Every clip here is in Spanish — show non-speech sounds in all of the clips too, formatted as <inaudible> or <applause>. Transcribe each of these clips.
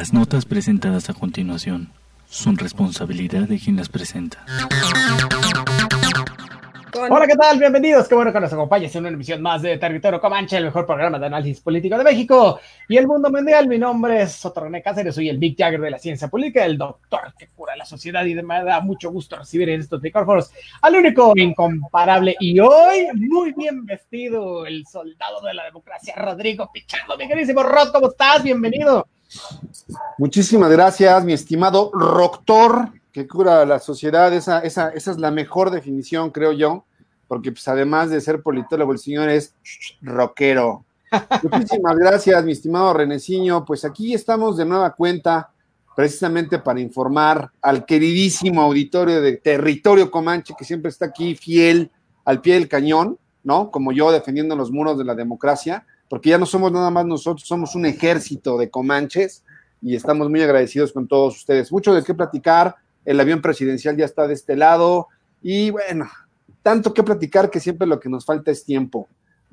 Las notas presentadas a continuación son responsabilidad de quien las presenta. Hola, ¿qué tal? Bienvenidos. Qué bueno que nos acompañes en una emisión más de Territorio Comanche, el mejor programa de análisis político de México y el mundo mundial. Mi nombre es Soto René Cáceres, soy el Big Jagger de la ciencia política, el doctor que cura la sociedad y me da mucho gusto recibir en estos micrófonos al único, incomparable y hoy muy bien vestido, el soldado de la democracia, Rodrigo Pichardo. Mi queridísimo Rod, ¿cómo estás? Bienvenido. Muchísimas gracias, mi estimado Roctor, que cura la sociedad. Esa, esa, esa es la mejor definición, creo yo, porque pues, además de ser politólogo, el señor es rockero. <laughs> Muchísimas gracias, mi estimado Reneciño. Pues aquí estamos de nueva cuenta, precisamente para informar al queridísimo auditorio de Territorio Comanche, que siempre está aquí fiel al pie del cañón, ¿no? Como yo defendiendo los muros de la democracia porque ya no somos nada más nosotros, somos un ejército de comanches y estamos muy agradecidos con todos ustedes. Mucho de qué platicar, el avión presidencial ya está de este lado y bueno, tanto que platicar que siempre lo que nos falta es tiempo.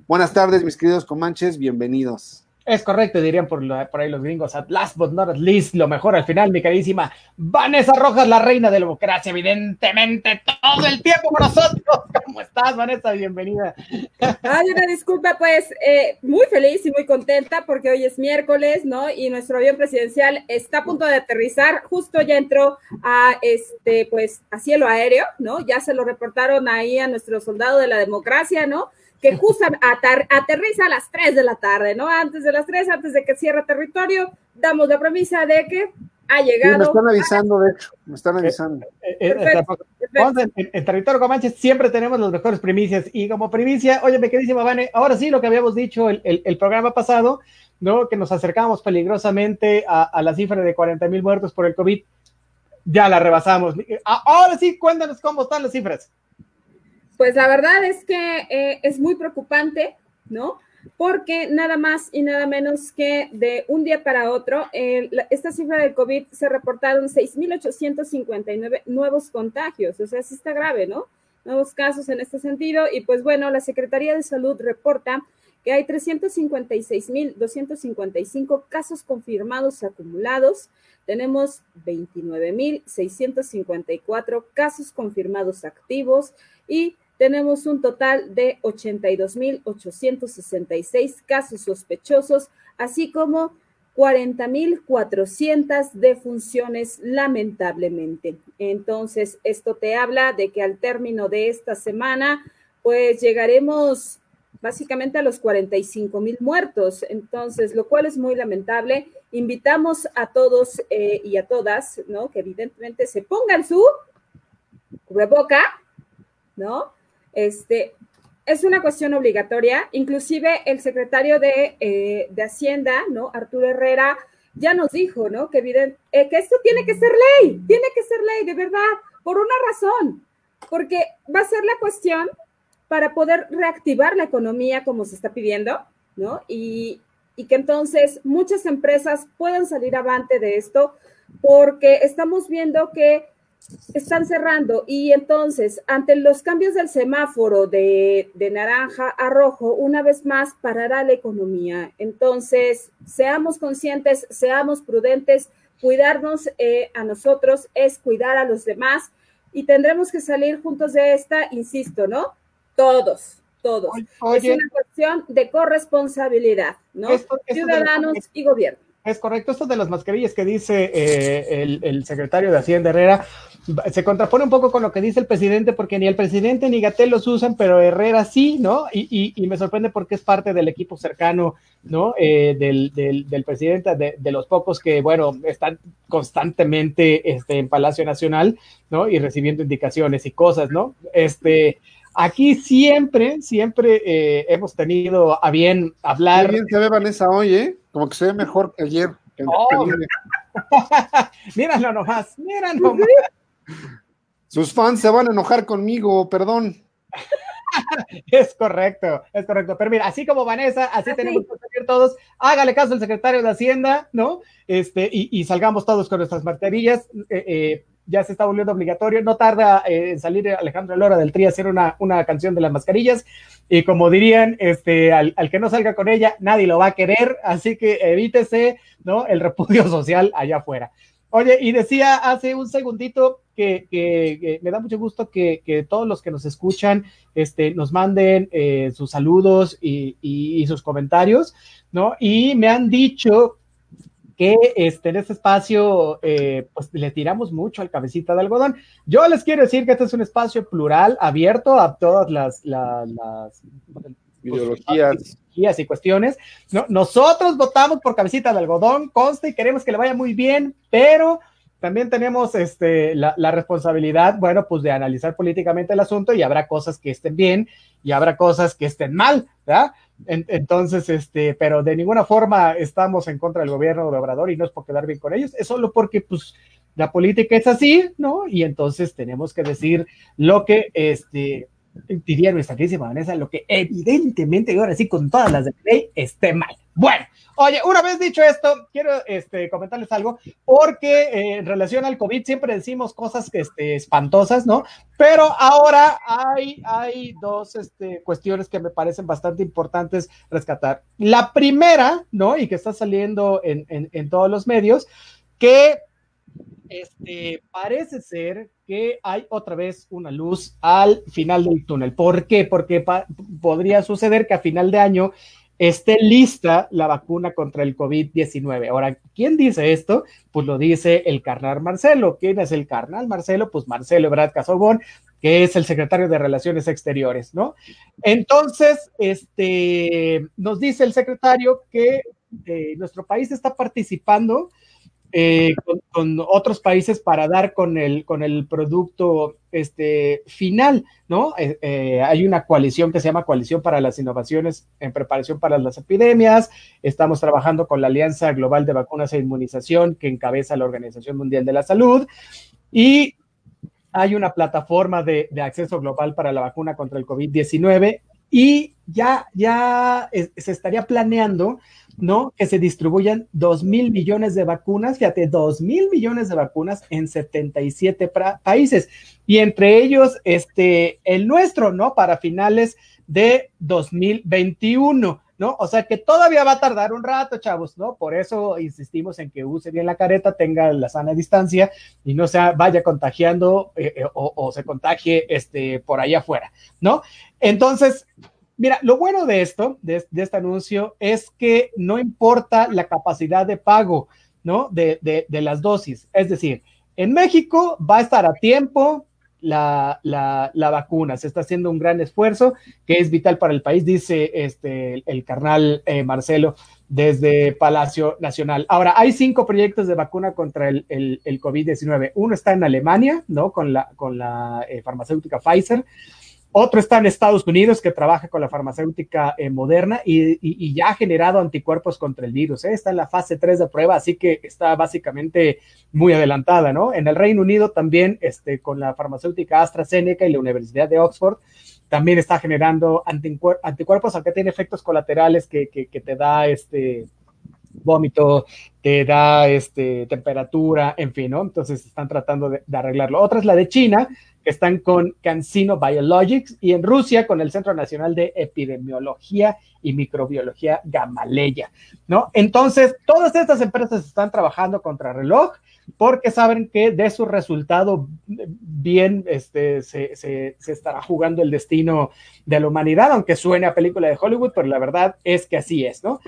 Buenas tardes, mis queridos comanches, bienvenidos. Es correcto, dirían por, por, ahí los gringos, at last but not at least, lo mejor al final, mi carísima Vanessa Rojas, la reina de la democracia, evidentemente, todo el tiempo con nosotros. <laughs> ¿Cómo estás, Vanessa? Bienvenida. Ay, una disculpa, pues, eh, muy feliz y muy contenta porque hoy es miércoles, ¿no? Y nuestro avión presidencial está a punto de aterrizar, justo ya entró a, este, pues, a cielo aéreo, ¿no? Ya se lo reportaron ahí a nuestro soldado de la democracia, ¿no? Que justo aterriza a las 3 de la tarde, ¿no? Antes de las 3, antes de que cierre territorio, damos la premisa de que ha llegado. Sí, me están avisando, de hecho, me están avisando. Eh, eh, eh, en, territorio Comanche siempre tenemos las mejores primicias y como primicia, oye, me queridísima Vane, ahora sí lo que habíamos dicho el, el, programa pasado, ¿no? Que nos acercamos peligrosamente a, a la cifra de 40 mil muertos por el COVID, ya la rebasamos. Ahora sí, cuéntanos cómo están las cifras. Pues la verdad es que eh, es muy preocupante, ¿no? Porque nada más y nada menos que de un día para otro, esta cifra del COVID se reportaron 6.859 nuevos contagios, o sea, sí está grave, ¿no? Nuevos casos en este sentido. Y pues bueno, la Secretaría de Salud reporta que hay 356.255 casos confirmados acumulados. Tenemos 29.654 casos confirmados activos y tenemos un total de 82.866 casos sospechosos, así como 40.400 defunciones, lamentablemente. Entonces, esto te habla de que al término de esta semana, pues llegaremos básicamente a los 45 mil muertos. Entonces, lo cual es muy lamentable. Invitamos a todos eh, y a todas, ¿no? Que evidentemente se pongan su cubreboca, ¿no? Este, es una cuestión obligatoria. Inclusive el secretario de, eh, Hacienda, ¿no? Arturo Herrera, ya nos dijo, ¿no? Que, eh, que esto tiene que ser ley, tiene que ser ley, de verdad, por una razón, porque va a ser la cuestión para poder reactivar la economía como se está pidiendo, ¿no? Y, y que entonces muchas empresas puedan salir avante de esto, porque estamos viendo que están cerrando y entonces ante los cambios del semáforo de, naranja a rojo, una vez más parará la economía. Entonces, seamos conscientes, seamos prudentes, cuidarnos eh, a nosotros es cuidar a los demás y tendremos que salir juntos de esta, insisto, ¿no? Todos, todos. es una cuestión de corresponsabilidad, ¿no? Ciudadanos y gobierno. Es correcto, esto de las mascarillas que dice eh, el, secretario de Hacienda Herrera se contrapone un poco con lo que dice el presidente, porque ni el presidente ni Gatel los usan, pero Herrera sí, ¿no? Y, me sorprende porque es parte del equipo cercano, ¿no? Eh, del, del, del, presidente, de, de, los pocos que, bueno, están constantemente este, en Palacio Nacional, ¿no? Y recibiendo indicaciones y cosas, ¿no? Este, Aquí siempre, siempre eh, hemos tenido a bien hablar. Qué bien se ve Vanessa hoy, ¿eh? Como que se ve mejor que ayer. Oh. <laughs> míralo nomás, míralo nomás. <laughs> Sus fans se van a enojar conmigo, perdón. <laughs> es correcto, es correcto. Pero mira, así como Vanessa, así tenemos que seguir todos. Hágale caso al secretario de Hacienda, ¿no? Este, y, salgamos todos con nuestras mascarillas. Eh, eh, ya se está volviendo obligatorio. No tarda en salir Alejandro Lora del Tri a hacer una, una canción de las mascarillas. Y como dirían, este, al, al, que no salga con ella, nadie lo va a querer, así que evítese, ¿no? El repudio <laughs> social allá afuera. Oye, y decía hace un segundito que, que, que me da mucho gusto que, que, todos los que nos escuchan este, nos manden eh, sus saludos y, y, y, sus comentarios, ¿no? Y me han dicho que este, en este espacio eh, pues le tiramos mucho al cabecita de algodón. Yo les quiero decir que este es un espacio plural, abierto a todas las, las, las ideologías y cuestiones. No, nosotros votamos por cabecita de algodón, consta y queremos que le vaya muy bien, pero también tenemos este, la, responsabilidad, bueno, pues de analizar políticamente el asunto y habrá cosas que estén bien y habrá cosas que estén mal, ¿verdad? En, entonces, este, pero de ninguna forma estamos en contra del gobierno de Obrador y no es por quedar bien con ellos, es solo porque, pues, la política es así, ¿no? Y entonces tenemos que decir lo que, este, diría nuestra queridísima Vanessa, lo que evidentemente, y ahora sí, con todas las de ley, esté mal. Bueno, oye, una vez dicho esto, quiero este, comentarles algo, porque eh, en relación al COVID siempre decimos cosas este, espantosas, ¿no? Pero ahora hay, dos este, cuestiones que me parecen bastante importantes rescatar. La primera, ¿no? Y que está saliendo en, en, en todos los medios, que este, parece ser que hay otra vez una luz al final del túnel. ¿Por qué? Porque podría suceder que a final de año esté lista la vacuna contra el COVID-19. Ahora, ¿quién dice esto? Pues lo dice el carnal Marcelo. ¿Quién es el carnal Marcelo? Pues Marcelo Ebrard Casobón, que es el secretario de Relaciones Exteriores, ¿no? Entonces, este, nos dice el secretario que eh, nuestro país está participando eh, con, otros países para dar con el, con el producto este, final, ¿no? Eh, eh, hay una coalición que se llama Coalición para las Innovaciones en Preparación para las Epidemias. Estamos trabajando con la Alianza Global de Vacunas e Inmunización que encabeza la Organización Mundial de la Salud. Y hay una plataforma de, de acceso global para la vacuna contra el COVID-19 y ya, ya se estaría planeando ¿no? Que se distribuyan 2 mil millones de vacunas, fíjate, 2 mil millones de vacunas en 77 países y entre ellos este, el nuestro, ¿no? Para finales de 2021. ¿No? O sea que todavía va a tardar un rato, chavos, ¿no? Por eso insistimos en que use bien la careta, tenga la sana distancia y no se vaya contagiando eh, eh, o, se contagie este, por ahí afuera, ¿no? Entonces, Mira, lo bueno de esto, de, de, este anuncio, es que no importa la capacidad de pago, ¿no? De, de, de, las dosis. Es decir, en México va a estar a tiempo la, la, la, vacuna. Se está haciendo un gran esfuerzo que es vital para el país, dice este, el, carnal eh, Marcelo desde Palacio Nacional. Ahora, hay cinco proyectos de vacuna contra el, el, el COVID-19. Uno está en Alemania, ¿no? Con la, con la eh, farmacéutica Pfizer. Otro está en Estados Unidos que trabaja con la farmacéutica eh, moderna y, ya ha generado anticuerpos contra el virus. ¿eh? Está en la fase 3 de prueba, así que está básicamente muy adelantada, ¿no? En el Reino Unido también, este, con la farmacéutica AstraZeneca y la Universidad de Oxford, también está generando anticuerpos, aunque tiene efectos colaterales que, que, que te da este vómito, te da este, temperatura, en fin, ¿no? Entonces están tratando de, de, arreglarlo. Otra es la de China, están con CanSino Biologics, y en Rusia con el Centro Nacional de Epidemiología y Microbiología Gamaleya, ¿no? Entonces, todas estas empresas están trabajando contra reloj porque saben que de su resultado bien este, se, se, se, estará jugando el destino de la humanidad, aunque suene a película de Hollywood, pero la verdad es que así es, ¿no?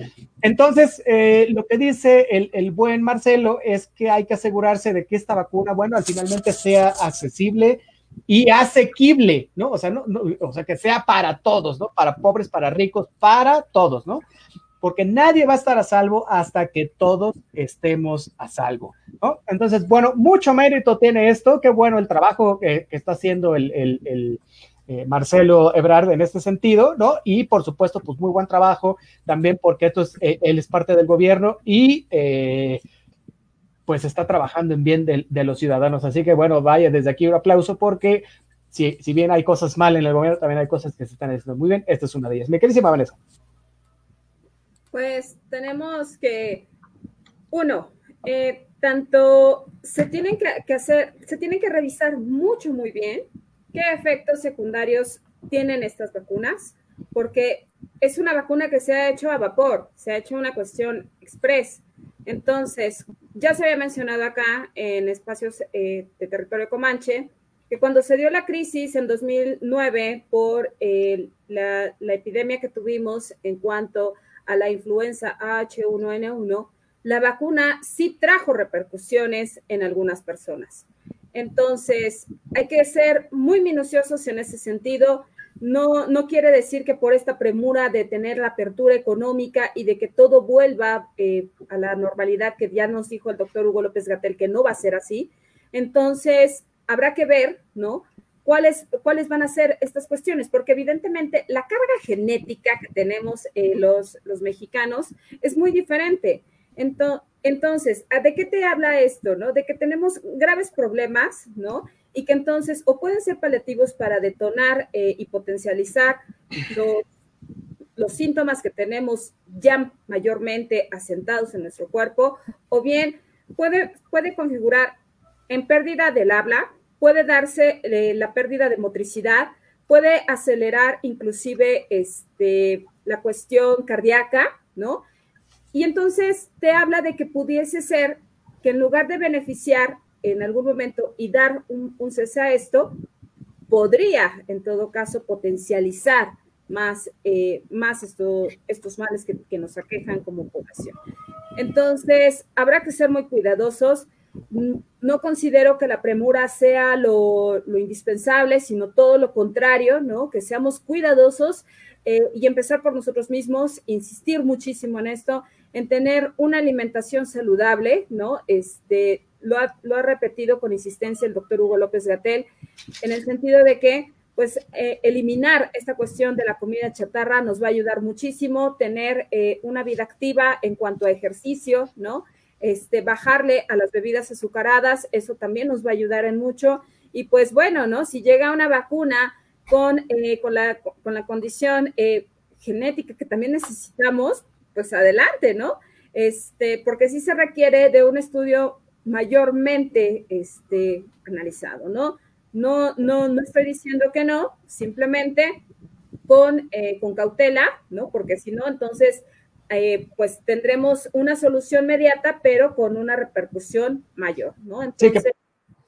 Entonces, eh, lo que dice el, el, buen Marcelo es que hay que asegurarse de que esta vacuna, bueno, al finalmente sea accesible y asequible, ¿no? O sea, no, no, o sea, que sea para todos, ¿no? Para pobres, para ricos, para todos, ¿no? porque nadie va a estar a salvo hasta que todos estemos a salvo. ¿no? Entonces, bueno, mucho mérito tiene esto, qué bueno el trabajo que, está haciendo el eh, Marcelo Ebrard en este sentido, ¿no? Y por supuesto, pues muy buen trabajo también porque esto es, eh, él es parte del gobierno y eh, pues está trabajando en bien de, los ciudadanos. Así que bueno, vaya desde aquí un aplauso porque si, si bien hay cosas mal en el gobierno, también hay cosas que se están haciendo muy bien. Esta es una de ellas. Mi querísima Vanessa. Pues tenemos que, uno, eh, tanto se tienen que, hacer, se tienen que revisar mucho, muy bien qué efectos secundarios tienen estas vacunas, porque es una vacuna que se ha hecho a vapor, se ha hecho una cuestión express. Entonces, ya se había mencionado acá en espacios eh, de territorio comanche que cuando se dio la crisis en 2009 por la, la, epidemia que tuvimos en cuanto a la influenza H1N1, la vacuna sí trajo repercusiones en algunas personas. Entonces, hay que ser muy minuciosos en ese sentido. No, no quiere decir que por esta premura de tener la apertura económica y de que todo vuelva eh, a la normalidad que ya nos dijo el doctor Hugo López Gatel que no va a ser así. Entonces, habrá que ver, ¿no? ¿Cuáles, cuáles van a ser estas cuestiones, porque evidentemente la carga genética que tenemos eh, los, los mexicanos es muy diferente. Entonces, ¿de qué te habla esto, no? De que tenemos graves problemas, ¿no? Y que entonces o pueden ser paliativos para detonar eh, y potencializar los, síntomas que tenemos ya mayormente asentados en nuestro cuerpo, o bien puede, puede configurar en pérdida del habla, puede darse eh, la pérdida de motricidad, puede acelerar inclusive este, la cuestión cardíaca, ¿no? Y entonces te habla de que pudiese ser que en lugar de beneficiar en algún momento y dar un, cese a esto, podría en todo caso potencializar más, eh, más estos males que, nos aquejan como población. Entonces, habrá que ser muy cuidadosos. No considero que la premura sea lo, lo indispensable, sino todo lo contrario, ¿no? Que seamos cuidadosos eh, y empezar por nosotros mismos, insistir muchísimo en esto, en tener una alimentación saludable, ¿no? Este, lo ha, repetido con insistencia el doctor Hugo López Gatel, en el sentido de que, pues, eh, eliminar esta cuestión de la comida chatarra nos va a ayudar muchísimo, tener eh, una vida activa en cuanto a ejercicio, ¿no? Este, bajarle a las bebidas azucaradas, eso también nos va a ayudar en mucho. Y pues bueno, ¿no? Si llega una vacuna con, eh, con, la, con la condición genética que también necesitamos, pues adelante, ¿no? Este, porque sí se requiere de un estudio mayormente este, analizado, ¿no? No, no, no estoy diciendo que no, simplemente con, eh, con cautela, ¿no? Porque si no, entonces, eh, pues tendremos una solución inmediata, pero con una repercusión mayor, ¿no? Entonces,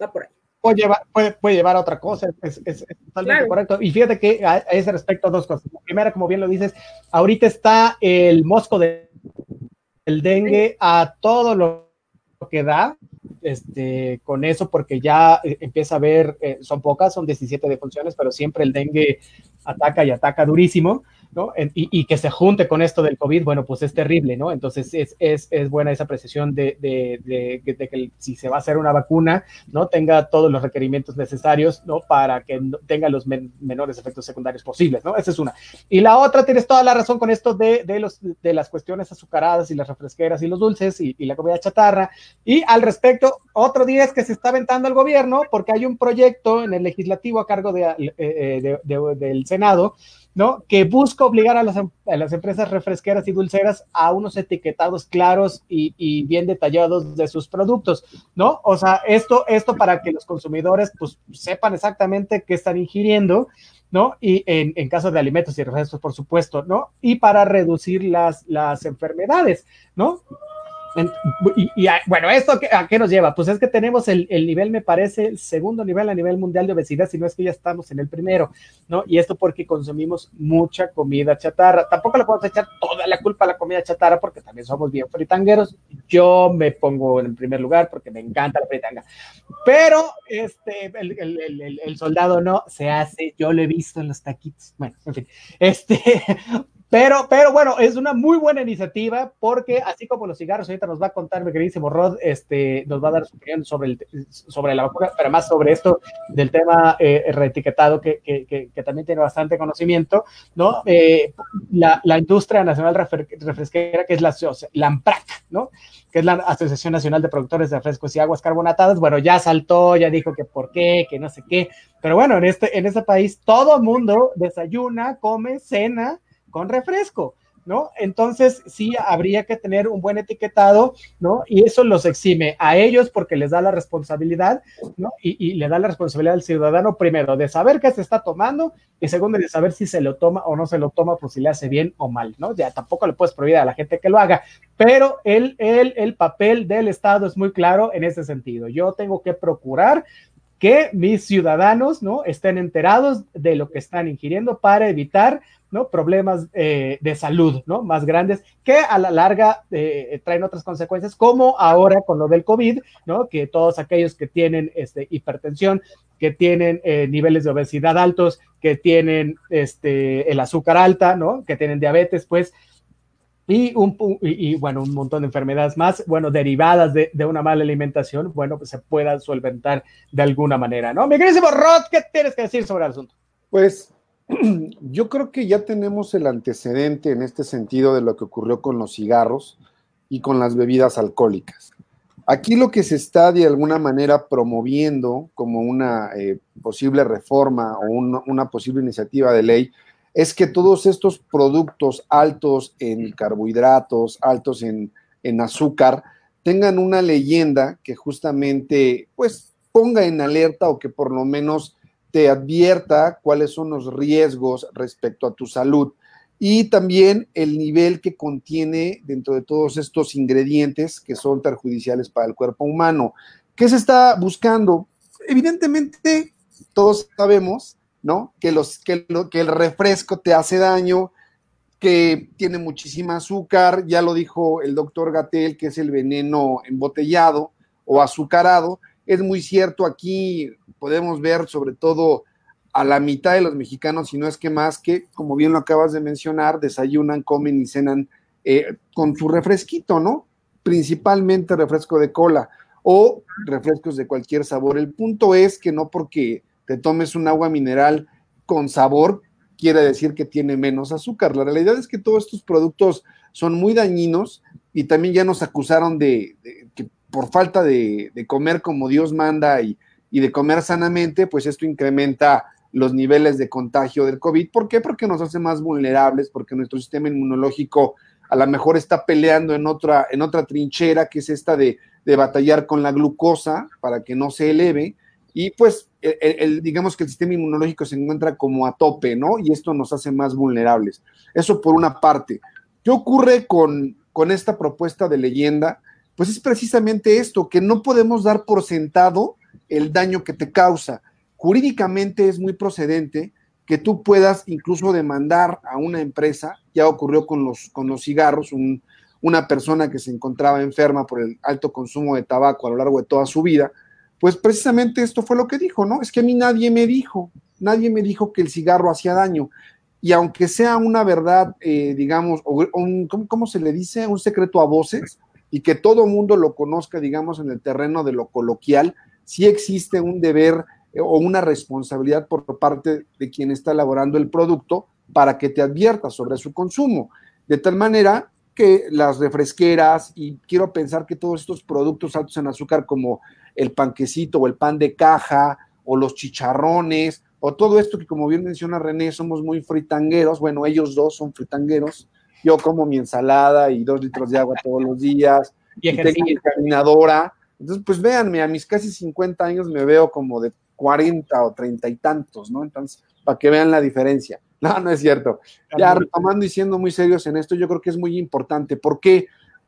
va por ahí. Puede llevar, puede, puede llevar a otra cosa, es, es, totalmente correcto. Y fíjate que a, ese respecto, dos cosas. La primera, como bien lo dices, ahorita está el mosco de, el dengue a todo lo que da, este, con eso, porque ya eh, empieza a ver, eh, son pocas, son 17 defunciones, pero siempre el dengue ataca y ataca durísimo. ¿No? Y, que se junte con esto del COVID, bueno, pues es terrible, ¿no? Entonces es, es, es buena esa precisión de, de, que si se va a hacer una vacuna, ¿no? Tenga todos los requerimientos necesarios, ¿no? Para que tenga los menores efectos secundarios posibles, ¿no? Esa es una. Y la otra, tienes toda la razón con esto de, de, los, de las cuestiones azucaradas y las refresqueras y los dulces y, la comida chatarra. Y al respecto, otro día es que se está aventando el gobierno porque hay un proyecto en el legislativo a cargo de, eh, eh, del Senado ¿no? Que busca obligar a las, em, a las, empresas refresqueras y dulceras a unos etiquetados claros y, y, bien detallados de sus productos, ¿no? O sea, esto, esto para que los consumidores pues sepan exactamente qué están ingiriendo, ¿no? Y en, en caso de alimentos y refrescos, por supuesto, ¿no? Y para reducir las, las enfermedades, ¿no? Y, bueno, ¿esto a qué nos lleva? Pues es que tenemos el, nivel, me parece, el segundo nivel a nivel mundial de obesidad, si no es que ya estamos en el primero, ¿no? Y esto porque consumimos mucha comida chatarra. Tampoco le podemos echar toda la culpa a la comida chatarra porque también somos bien fritangueros. Yo me pongo en el primer lugar porque me encanta la fritanga. Pero este, el, soldado no se hace, yo lo he visto en los taquitos. Bueno, en fin, este, pero, pero bueno, es una muy buena iniciativa porque así como los cigarros, ahorita nos va a contar mi queridísimo Rod, este, nos va a dar su opinión sobre, el, sobre la vacuna, pero más sobre esto del tema eh, reetiquetado que, que, que, también tiene bastante conocimiento, ¿no? Eh, la, la, industria nacional refresquera, que es la, la AMPRAC, ¿no? que es la Asociación Nacional de Productores de Refrescos y Aguas Carbonatadas, bueno, ya saltó, ya dijo que por qué, que no sé qué, pero bueno, en este, en este país todo mundo desayuna, come, cena, con refresco, ¿no? Entonces sí habría que tener un buen etiquetado, ¿no? Y eso los exime a ellos porque les da la responsabilidad, ¿no? Y, le da la responsabilidad al ciudadano primero de saber qué se está tomando y segundo de saber si se lo toma o no se lo toma, por si le hace bien o mal, ¿no? Ya tampoco le puedes prohibir a la gente que lo haga, pero el, el, el papel del Estado es muy claro en ese sentido. Yo tengo que procurar que mis ciudadanos, ¿no? Estén enterados de lo que están ingiriendo para evitar ¿no? problemas eh, de salud ¿no? más grandes que a la larga eh, traen otras consecuencias, como ahora con lo del COVID, ¿no? que todos aquellos que tienen este, hipertensión, que tienen eh, niveles de obesidad altos, que tienen este, el azúcar alta, ¿no? que tienen diabetes, pues, y, un, bueno, un montón de enfermedades más, bueno, derivadas de, una mala alimentación, bueno, pues se puedan solventar de alguna manera, ¿no? Mi querido Rod, ¿qué tienes que decir sobre el asunto? Pues <clears throat> yo creo que ya tenemos el antecedente en este sentido de lo que ocurrió con los cigarros y con las bebidas alcohólicas. Aquí lo que se está de alguna manera promoviendo como una eh, posible reforma o una posible iniciativa de ley es que todos estos productos altos en carbohidratos, altos en, en azúcar, tengan una leyenda que justamente pues ponga en alerta o que por lo menos te advierta cuáles son los riesgos respecto a tu salud y también el nivel que contiene dentro de todos estos ingredientes que son perjudiciales para el cuerpo humano. ¿Qué se está buscando? Evidentemente, todos sabemos, ¿no? Que, los, que, lo, que el refresco te hace daño, que tiene muchísima azúcar, ya lo dijo el doctor Gatel, que es el veneno embotellado o azucarado. Es muy cierto, aquí podemos ver sobre todo a la mitad de los mexicanos, si no es que más, que, como bien lo acabas de mencionar, desayunan, comen y cenan eh, con su refresquito, ¿no? Principalmente refresco de cola o refrescos de cualquier sabor. El punto es que no porque te tomes un agua mineral con sabor quiere decir que tiene menos azúcar. La realidad es que todos estos productos son muy dañinos y también ya nos acusaron de, que por falta de, de comer como Dios manda y, y de comer sanamente, pues esto incrementa los niveles de contagio del COVID. ¿Por qué? Porque nos hace más vulnerables, porque nuestro sistema inmunológico a lo mejor está peleando en otra, en otra trinchera, que es esta de, batallar con la glucosa para que no se eleve. Y pues, el, digamos que el sistema inmunológico se encuentra como a tope, ¿no? Y esto nos hace más vulnerables. Eso por una parte. ¿Qué ocurre con, con esta propuesta de leyenda? Pues es precisamente esto, que no podemos dar por sentado el daño que te causa. Jurídicamente es muy procedente que tú puedas incluso demandar a una empresa, ya ocurrió con los, con los cigarros, una persona que se encontraba enferma por el alto consumo de tabaco a lo largo de toda su vida, pues precisamente esto fue lo que dijo, ¿no? Es que a mí nadie me dijo, nadie me dijo que el cigarro hacía daño. Y aunque sea una verdad, eh, digamos, un, ¿cómo, se le dice? Un secreto a voces, y que todo mundo lo conozca, digamos, en el terreno de lo coloquial, sí existe un deber eh, o una responsabilidad por parte de quien está elaborando el producto para que te advierta sobre su consumo. De tal manera que las refresqueras, y quiero pensar que todos estos productos altos en azúcar como el panquecito o el pan de caja o los chicharrones o todo esto que como bien menciona René, somos muy fritangueros, bueno, ellos dos son fritangueros, yo como mi ensalada y dos litros de agua todos los días, y, y tengo mi caminadora, entonces, pues véanme, a mis casi 50 años me veo como de 40 o 30 y tantos, ¿no? Entonces, para que vean la diferencia. <laughs> No, no es cierto. Ya retomando y siendo muy serios en esto, yo creo que es muy importante. ¿Por qué?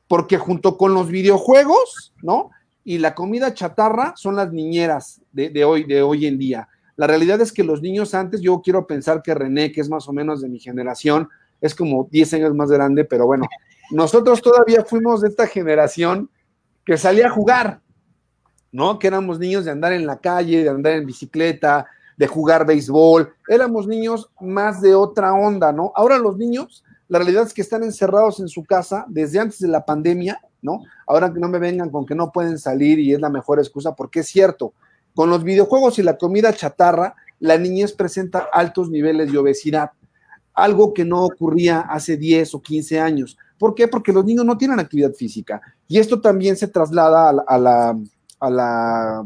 Porque junto con los videojuegos, ¿no? Y la comida chatarra son las niñeras de, hoy, de hoy en día. La realidad es que los niños antes, yo quiero pensar que René, que es más o menos de mi generación, es como 10 años más grande, pero bueno, <laughs> nosotros todavía fuimos de esta generación que salía a jugar, ¿no? Que éramos niños de andar en la calle, de andar en bicicleta, de jugar béisbol, éramos niños más de otra onda, ¿no? Ahora los niños, la realidad es que están encerrados en su casa desde antes de la pandemia, ¿no? Ahora que no me vengan con que no pueden salir y es la mejor excusa, porque es cierto, con los videojuegos y la comida chatarra, la niñez presenta altos niveles de obesidad, algo que no ocurría hace 10 o 15 años. ¿Por qué? Porque los niños no tienen actividad física y esto también se traslada a la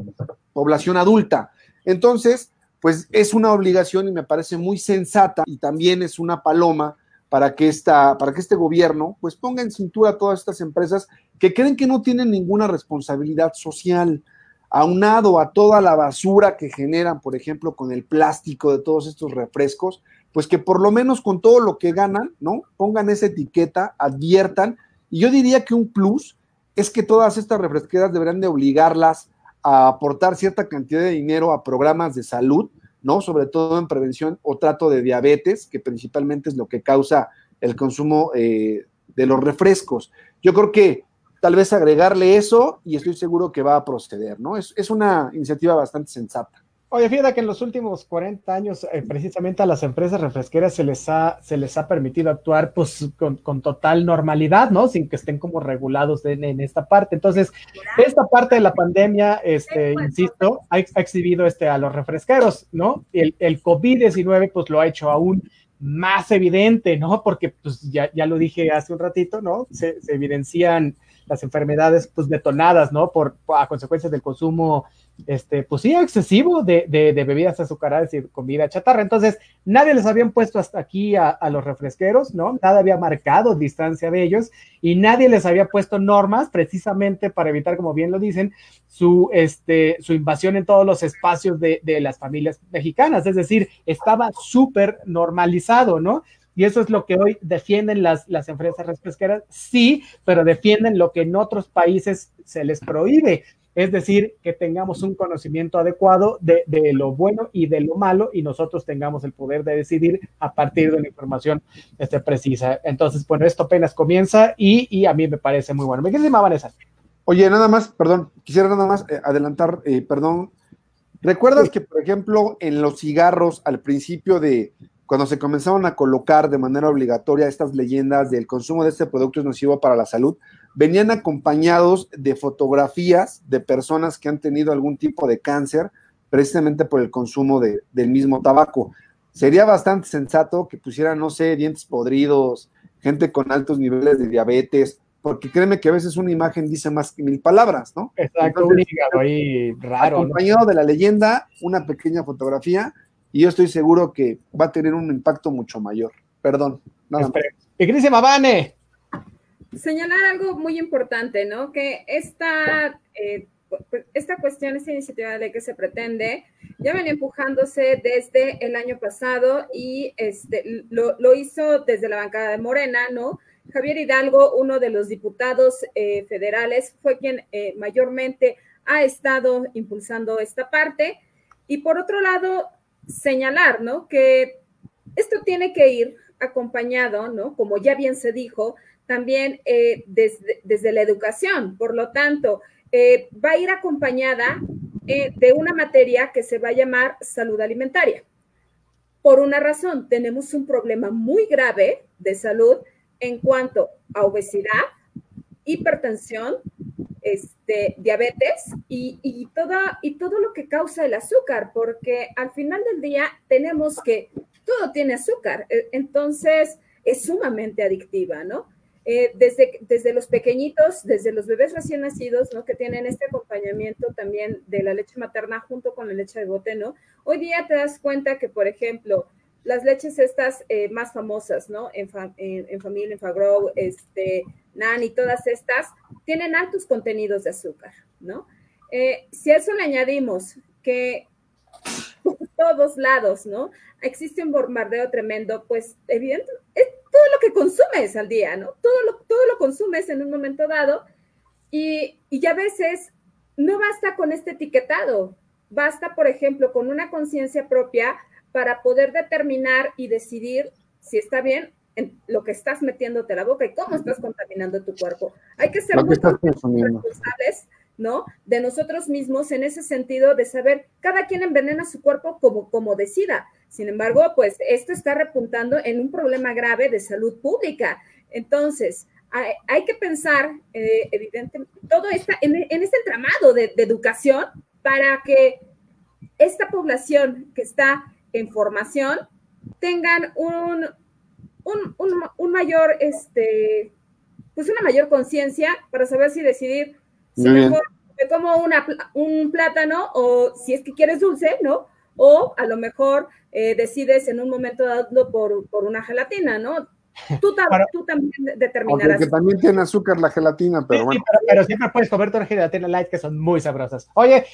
población adulta. Entonces, pues es una obligación y me parece muy sensata y también es una paloma para que, esta, para que este gobierno pues ponga en cintura a todas estas empresas que creen que no tienen ninguna responsabilidad social, aunado a toda la basura que generan, por ejemplo, con el plástico de todos estos refrescos, pues que por lo menos con todo lo que ganan, ¿no? Pongan esa etiqueta, adviertan, y yo diría que un plus es que todas estas refresqueras deberán de obligarlas a aportar cierta cantidad de dinero a programas de salud, ¿no? Sobre todo en prevención o trato de diabetes, que principalmente es lo que causa el consumo eh, de los refrescos. Yo creo que tal vez agregarle eso y estoy seguro que va a proceder, ¿no? Es, es una iniciativa bastante sensata. Oye, fíjate que en los últimos 40 años, eh, precisamente a las empresas refresqueras se les ha, se les ha permitido actuar pues con, total normalidad, ¿no? Sin que estén como regulados en, esta parte. Entonces, esta parte de la pandemia, este, insisto, ha, exhibido este, a los refresqueros, ¿no? El, el COVID-19 pues lo ha hecho aún más evidente, ¿no? Porque pues ya, ya lo dije hace un ratito, ¿no? Se, se evidencian las enfermedades pues detonadas, ¿no? Por, a consecuencia del consumo este, pues sí, excesivo de, bebidas azucaradas y comida chatarra. Entonces, nadie les habían puesto hasta aquí a, los refresqueros, ¿no? Nada había marcado distancia de ellos y nadie les había puesto normas precisamente para evitar, como bien lo dicen, su, este, su invasión en todos los espacios de, las familias mexicanas. Es decir, estaba súper normalizado, ¿no? Y eso es lo que hoy defienden las, las empresas refresqueras, sí, pero defienden lo que en otros países se les prohíbe, es decir, que tengamos un conocimiento adecuado de, lo bueno y de lo malo y nosotros tengamos el poder de decidir a partir de la información este, precisa. Entonces, bueno, esto apenas comienza y, a mí me parece muy bueno. ¿Me qué Vanessa? Oye, nada más, perdón, quisiera nada más eh, adelantar, eh, perdón. ¿Recuerdas que, por ejemplo, en los cigarros, al principio de cuando se comenzaron a colocar de manera obligatoria estas leyendas del consumo de este producto es nocivo para la salud, venían acompañados de fotografías de personas que han tenido algún tipo de cáncer precisamente por el consumo de, del mismo tabaco. Sería bastante sensato que pusieran, no sé, dientes podridos, gente con altos niveles de diabetes, porque créeme que a veces una imagen dice más que mil palabras, ¿no? Exacto, un hígado ahí raro. Acompañado de la leyenda, una pequeña fotografía, y yo estoy seguro que va a tener un impacto mucho mayor. Perdón. Nada más. Y Mavane, señalar algo muy importante, ¿no? Que esta, eh, esta cuestión, esta iniciativa de que se pretende, ya venía empujándose desde el año pasado y este, lo, hizo desde la bancada de Morena, ¿no? Javier Hidalgo, uno de los diputados eh, federales, fue quien eh, mayormente ha estado impulsando esta parte. Y por otro lado, señalar, ¿no? Que esto tiene que ir acompañado, ¿no? Como ya bien se dijo, también eh, desde, la educación. Por lo tanto, eh, va a ir acompañada eh, de una materia que se va a llamar salud alimentaria. Por una razón, tenemos un problema muy grave de salud en cuanto a obesidad, hipertensión, este, diabetes y, y, y todo lo que causa el azúcar, porque al final del día tenemos que todo tiene azúcar, entonces es sumamente adictiva, ¿no? Eh, desde, desde los pequeñitos, desde los bebés recién nacidos, ¿no? Que tienen este acompañamiento también de la leche materna junto con la leche de bote, ¿no? Hoy día te das cuenta que, por ejemplo, las leches estas eh, más famosas, ¿no? En, en, familia, en Fagrow, este, Nani, todas estas, tienen altos contenidos de azúcar, ¿no? Eh, si a eso le añadimos que por todos lados, ¿no? Existe un bombardeo tremendo, pues evidentemente todo lo que consumes al día, ¿no? Todo lo, todo lo consumes en un momento dado y, y a veces no basta con este etiquetado, basta, por ejemplo, con una conciencia propia para poder determinar y decidir si está bien en lo que estás metiéndote a la boca y cómo estás contaminando tu cuerpo. Hay que ser muy responsables, ¿no? De nosotros mismos en ese sentido de saber, cada quien envenena su cuerpo como, como decida. Sin embargo, pues esto está repuntando en un problema grave de salud pública. Entonces, hay, que pensar, eh, evidentemente, todo esta, en, este entramado de, educación para que esta población que está en formación tengan un, un, mayor, este, pues una mayor conciencia para saber si decidir si mejor me como una, un plátano o si es que quieres dulce, ¿no? O a lo mejor eh, decides en un momento dado por, por, una gelatina, ¿no? Tú, tú también determinarás. Porque también tiene azúcar la gelatina, pero bueno. pero, siempre puedes comer tu gelatina light que son muy sabrosas. Oye,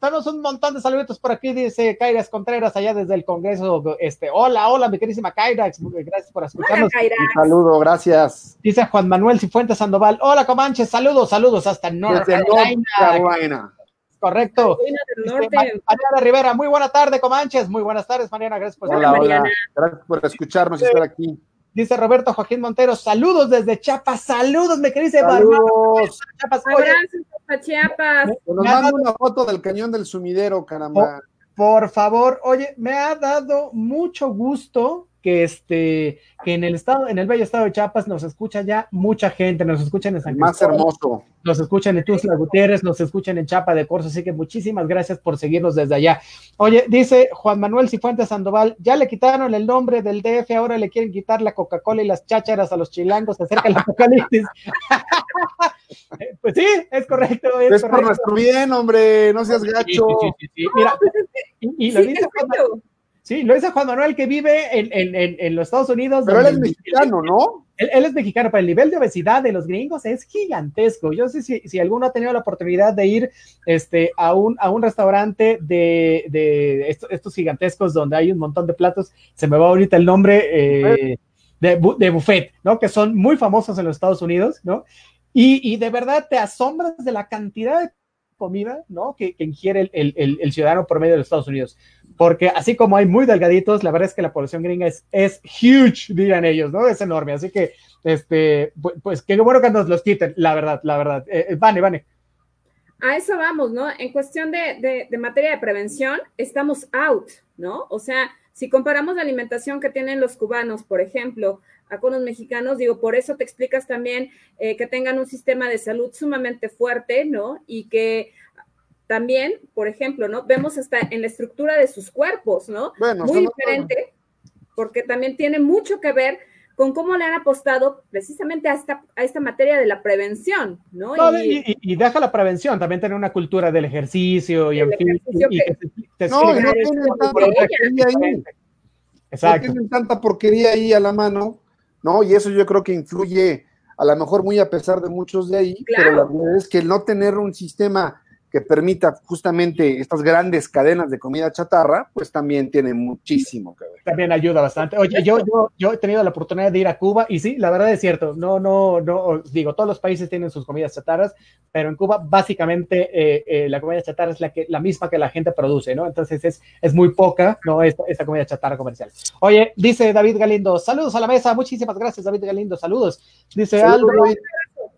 tenemos, un montón de saluditos por aquí, dice Kairas Contreras, allá desde el Congreso. Este, hola, hola, mi querísima Kairas, gracias por escucharnos. un saludo, gracias. Dice Juan Manuel Cifuentes Sandoval, hola Comanches, saludos, saludos hasta North Carolina. Correcto. Mariana Rivera, muy buena tarde, Comanches. Muy buenas tardes, Mariana. Gracias por, hola, hola. Gracias por escucharnos y estar aquí. Dice Roberto Joaquín Montero, saludos desde Chiapas, saludos, me querés Saludos. Chiapas. Abrazos Chiapas. Nos manda una foto del cañón del sumidero, caramba. por favor, oye, me ha dado mucho gusto que este que en el estado, en el bello estado de Chiapas nos escucha ya mucha gente, nos escuchan en San Más hermoso. Nos escuchan en Tuzla Gutiérrez, nos escuchan en Chapa de Corzo, así que muchísimas gracias por seguirnos desde allá. Oye, dice Juan Manuel Cifuentes Sandoval, ya le quitaron el nombre del DF, ahora le quieren quitar la Coca-Cola y las chácharas a los chilangos, se acerca el apocalipsis. <laughs> pues sí, es correcto. Es, por nuestro bien, hombre, no seas gacho. Mira, y, lo dice Sí, lo dice Juan Manuel que vive en, los Estados Unidos. Pero él es mexicano, ¿no? Él, es mexicano, pero el nivel de obesidad de los gringos es gigantesco. Yo sé si, si alguno ha tenido la oportunidad de ir este, a, un, a un restaurante de, estos, gigantescos donde hay un montón de platos, se me va ahorita el nombre eh, de, de buffet, ¿no? Que son muy famosos en los Estados Unidos, ¿no? Y, de verdad te asombras de la cantidad de comida, ¿no? Que, ingiere el, el, el, ciudadano promedio de los Estados Unidos porque así como hay muy delgaditos, la verdad es que la población gringa es, es huge, dirían ellos, ¿no? Es enorme, así que, este, pues, qué bueno que nos los quiten, la verdad, la verdad. Eh, eh, vane, vane. A eso vamos, ¿no? En cuestión de, de, materia de prevención, estamos out, ¿no? O sea, si comparamos la alimentación que tienen los cubanos, por ejemplo, a con los mexicanos, digo, por eso te explicas también eh, que tengan un sistema de salud sumamente fuerte, ¿no? Y que también, por ejemplo, ¿no? Vemos hasta en la estructura de sus cuerpos, ¿no? Muy diferente, porque también tiene mucho que ver con cómo le han apostado precisamente a esta, a esta materia de la prevención, ¿no? y, deja la prevención, también tener una cultura del ejercicio y en fin. no, no tienen tanta porquería ahí. Exacto. No tienen tanta porquería ahí a la mano, ¿no? Y eso yo creo que influye, a lo mejor muy a pesar de muchos de ahí, pero la verdad es que el no tener un sistema que permita justamente estas grandes cadenas de comida chatarra, pues también tiene muchísimo que ver. También ayuda bastante. Oye, yo, yo, yo he tenido la oportunidad de ir a Cuba y sí, la verdad es cierto, no, no, no, digo, todos los países tienen sus comidas chatarras, pero en Cuba básicamente eh, eh, la comida chatarra es la, que, la misma que la gente produce, ¿no? Entonces es, es muy poca, ¿no? Esta, esta comida chatarra comercial. Oye, dice David Galindo, saludos a la mesa, muchísimas gracias David Galindo, saludos. Dice Aldo,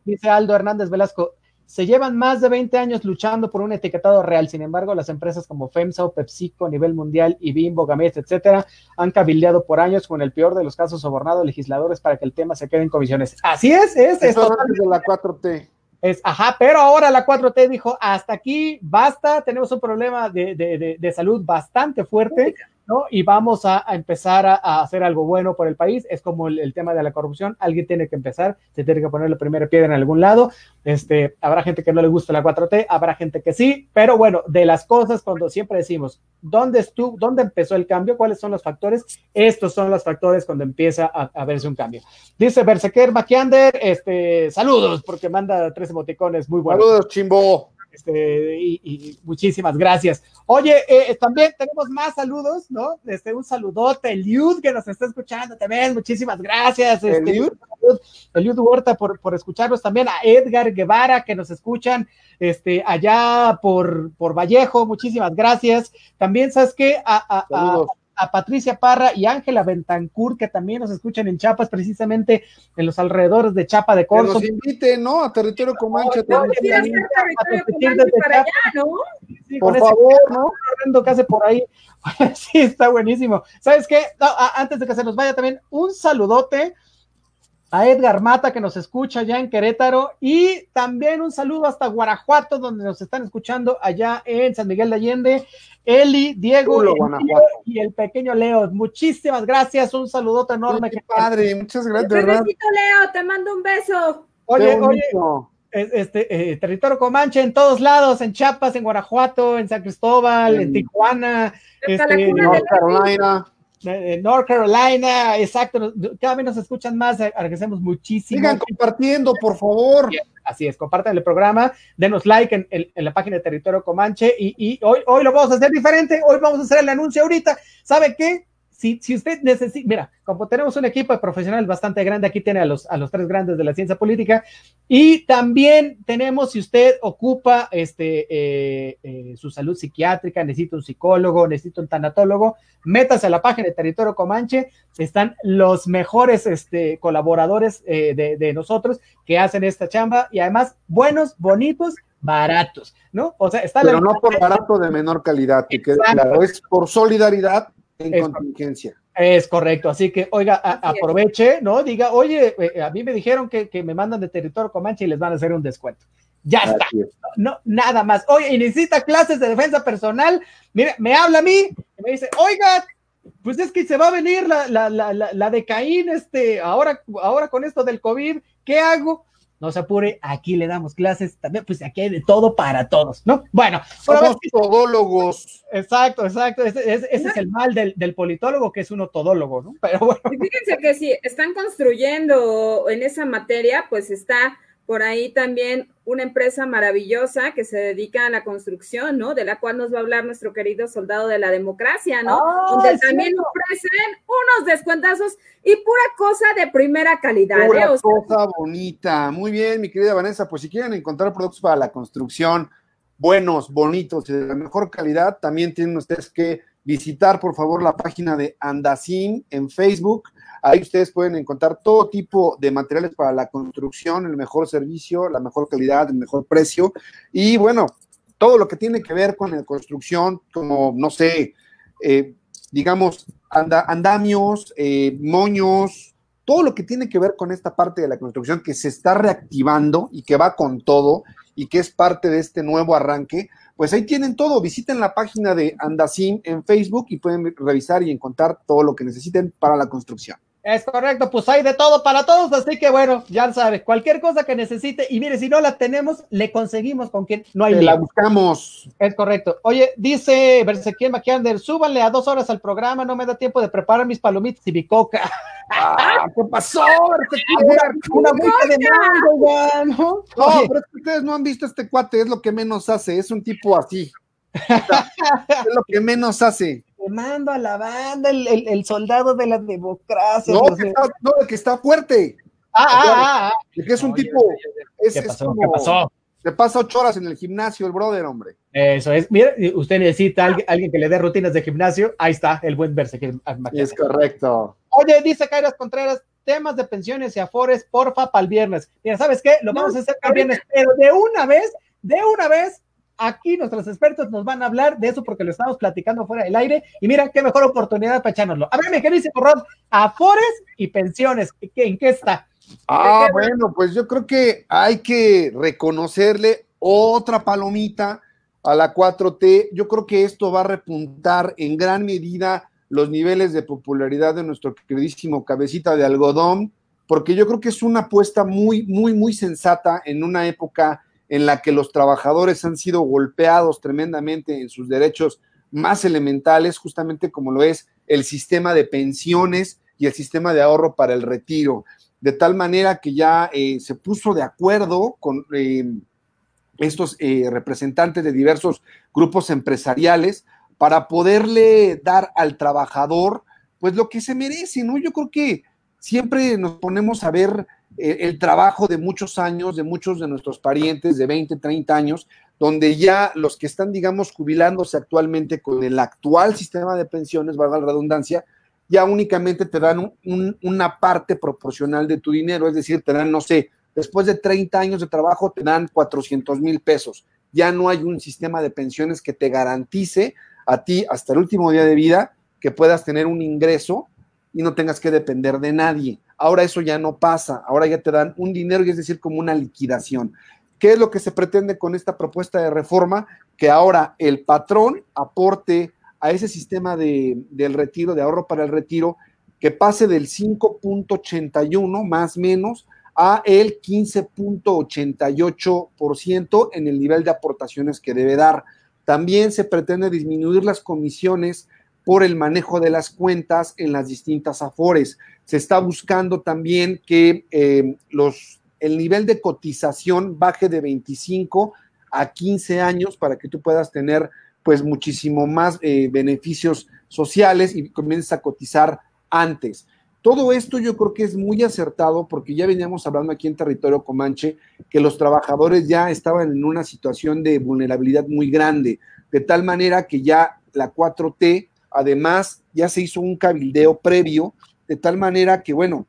dice Aldo Hernández Velasco, se llevan más de 20 años luchando por un etiquetado real. Sin embargo, las empresas como FEMSA o PepsiCo a nivel mundial y Bimbo, Gamet, etcétera, han cabildeado por años con el peor de los casos sobornado legisladores para que el tema se quede en comisiones. Así es, es esto. de la 4T. Es, ajá, pero ahora la 4T dijo, hasta aquí, basta, tenemos un problema de, de, de salud bastante fuerte y vamos a, empezar a, hacer algo bueno por el país. Es como el, tema de la corrupción. Alguien tiene que empezar, se tiene que poner la primera piedra en algún lado. Este, habrá gente que no le gusta la 4T, habrá gente que sí, pero bueno, de las cosas, cuando siempre decimos, ¿dónde estuvo, dónde empezó el cambio? ¿Cuáles son los factores? Estos son los factores cuando empieza a, verse un cambio. Dice Berseker Maquiander, este, saludos, porque manda tres emoticones muy buenos. Saludos, chimbo. Este, y, muchísimas gracias. Oye, eh, también tenemos más saludos, ¿no? Este, un saludote, Eliud, que nos está escuchando también, muchísimas gracias. Este, Eliud, Eliud Huerta por, por escucharnos también, a Edgar Guevara, que nos escuchan este, allá por, por Vallejo, muchísimas gracias. También, ¿sabes qué? a, a a Patricia Parra y Ángela Bentancur, que también nos escuchan en Chiapas, precisamente en los alrededores de Chapa de Corzo. Que nos inviten, ¿no? A Territorio Comanche. No, por favor, ¿no? que hace por ahí. <laughs> sí, está buenísimo. ¿Sabes qué? antes de que se nos vaya también, un saludote a Edgar Mata que nos escucha allá en Querétaro y también un saludo hasta Guanajuato donde nos están escuchando allá en San Miguel de Allende, Eli, Diego y el pequeño Leo. Muchísimas gracias, un saludote enorme. Qué padre, muchas gracias. Leo, te mando un beso. Oye, oye, este, eh, territorio Comanche en todos lados, en Chiapas, en Guanajuato, en San Cristóbal, en Tijuana, este, North Carolina. North Carolina, exacto, cada vez nos escuchan más, agradecemos muchísimo. Sigan compartiendo, por favor. Así es, compartan el programa, denos like en, la página de Territorio Comanche y, y, hoy, hoy lo vamos a hacer diferente, hoy vamos a hacer el anuncio ahorita. ¿Sabe qué? Si, si usted necesita, mira, como tenemos un equipo de profesionales bastante grande, aquí tiene a los, a los tres grandes de la ciencia política, y también tenemos, si usted ocupa este, eh, eh, su salud psiquiátrica, necesita un psicólogo, necesita un tanatólogo, métase a la página de Territorio Comanche, están los mejores este, colaboradores eh, de, de nosotros que hacen esta chamba, y además buenos, bonitos, baratos, ¿no? O sea, está Pero no por barato de menor calidad, que claro, es por solidaridad en es, contingencia. Es correcto, así que, oiga, aproveche, ¿no? Diga, oye, eh, a mí me dijeron que, me mandan de territorio Comanche y les van a hacer un descuento. Ya está. No, nada más. Oye, y necesita clases de defensa personal. Mire, me habla a mí y me dice, oiga, pues es que se va a venir la, la, la, la, de Caín, este, ahora, ahora con esto del COVID, ¿qué hago? No se apure, aquí le damos clases también, pues aquí hay de todo para todos, ¿no? Bueno, somos todólogos. Exacto, exacto, ese, es el mal del, politólogo, que es un todólogo, ¿no? Pero bueno. fíjense que si están construyendo en esa materia, pues está por ahí también una empresa maravillosa que se dedica a la construcción, ¿no? De la cual nos va a hablar nuestro querido soldado de la democracia, ¿no? Donde también ofrecen unos descuentazos y pura cosa de primera calidad. Pura ¿eh? cosa bonita. Muy bien, mi querida Vanessa. Pues si quieren encontrar productos para la construcción buenos, bonitos y de la mejor calidad, también tienen ustedes que visitar, por favor, la página de Andacin en Facebook Ahí ustedes pueden encontrar todo tipo de materiales para la construcción, el mejor servicio, la mejor calidad, el mejor precio. Y bueno, todo lo que tiene que ver con la construcción, como, no sé, eh, digamos, andamios, eh, moños, todo lo que tiene que ver con esta parte de la construcción que se está reactivando y que va con todo y que es parte de este nuevo arranque, pues ahí tienen todo. Visiten la página de Andacin en Facebook y pueden revisar y encontrar todo lo que necesiten para la construcción. Es correcto, pues hay de todo para todos, así que bueno, ya sabes, cualquier cosa que necesite, y mire, si no la tenemos, le conseguimos con quien no hay. la buscamos. Es correcto. Oye, dice Bersequiel McAnder, súbanle a dos horas al programa, no me da tiempo de preparar mis palomitas y mi coca. <laughs> Ah, ¿Qué pasó? <laughs> Una, una de mango, ¿no? <laughs> No, pero es que ustedes no han visto este cuate, es lo que menos hace, es un tipo así. es lo que menos hace mando a la banda, el, soldado de la democracia. No, que está, no, que está fuerte. Ah, ah, ah, ah. Que es un tipo. ¿Qué, pasó? ¿Qué pasó? Se pasa ocho horas en el gimnasio, el brother, hombre. Eso es. Mira, usted necesita alguien, alguien que le dé rutinas de gimnasio. Ahí está, el buen verse. Es correcto. Oye, dice Kairas Contreras, temas de pensiones y afores, porfa, para el viernes. Mira, ¿sabes qué? Lo vamos a hacer para el viernes, pero de una vez, de una vez, Aquí nuestros expertos nos van a hablar de eso porque lo estamos platicando fuera del aire. Y mira, qué mejor oportunidad para echárnoslo. A ver, mi querido Rod, Afores y pensiones, ¿en qué está? Ah, bueno, pues yo creo que hay que reconocerle otra palomita a la 4T. Yo creo que esto va a repuntar en gran medida los niveles de popularidad de nuestro queridísimo cabecita de algodón, porque yo creo que es una apuesta muy, muy, muy sensata en una época en la que los trabajadores han sido golpeados tremendamente en sus derechos más elementales, justamente como lo es el sistema de pensiones y el sistema de ahorro para el retiro, de tal manera que ya eh, se puso de acuerdo con eh, estos eh, representantes de diversos grupos empresariales para poderle dar al trabajador pues lo que se merece, ¿no? Yo creo que siempre nos ponemos a ver el, trabajo de muchos años, de muchos de nuestros parientes de 20, 30 años, donde ya los que están, digamos, jubilándose actualmente con el actual sistema de pensiones, valga la redundancia, ya únicamente te dan una parte proporcional de tu dinero, es decir, te dan, no sé, después de 30 años de trabajo, te dan 400 mil pesos. Ya no hay un sistema de pensiones que te garantice a ti hasta el último día de vida que puedas tener un ingreso y no tengas que depender de nadie. Ahora eso ya no pasa, ahora ya te dan un dinero y es decir, como una liquidación. ¿Qué es lo que se pretende con esta propuesta de reforma? Que ahora el patrón aporte a ese sistema de, del retiro, de ahorro para el retiro, que pase del 5.81 más menos a el 15.88% en el nivel de aportaciones que debe dar. También se pretende disminuir las comisiones por el manejo de las cuentas en las distintas afores. Se está buscando también que eh, los, el nivel de cotización baje de 25 a 15 años para que tú puedas tener pues muchísimo más eh, beneficios sociales y comiences a cotizar antes. Todo esto yo creo que es muy acertado porque ya veníamos hablando aquí en territorio Comanche que los trabajadores ya estaban en una situación de vulnerabilidad muy grande, de tal manera que ya la 4T, además, ya se hizo un cabildeo previo, de tal manera que, bueno,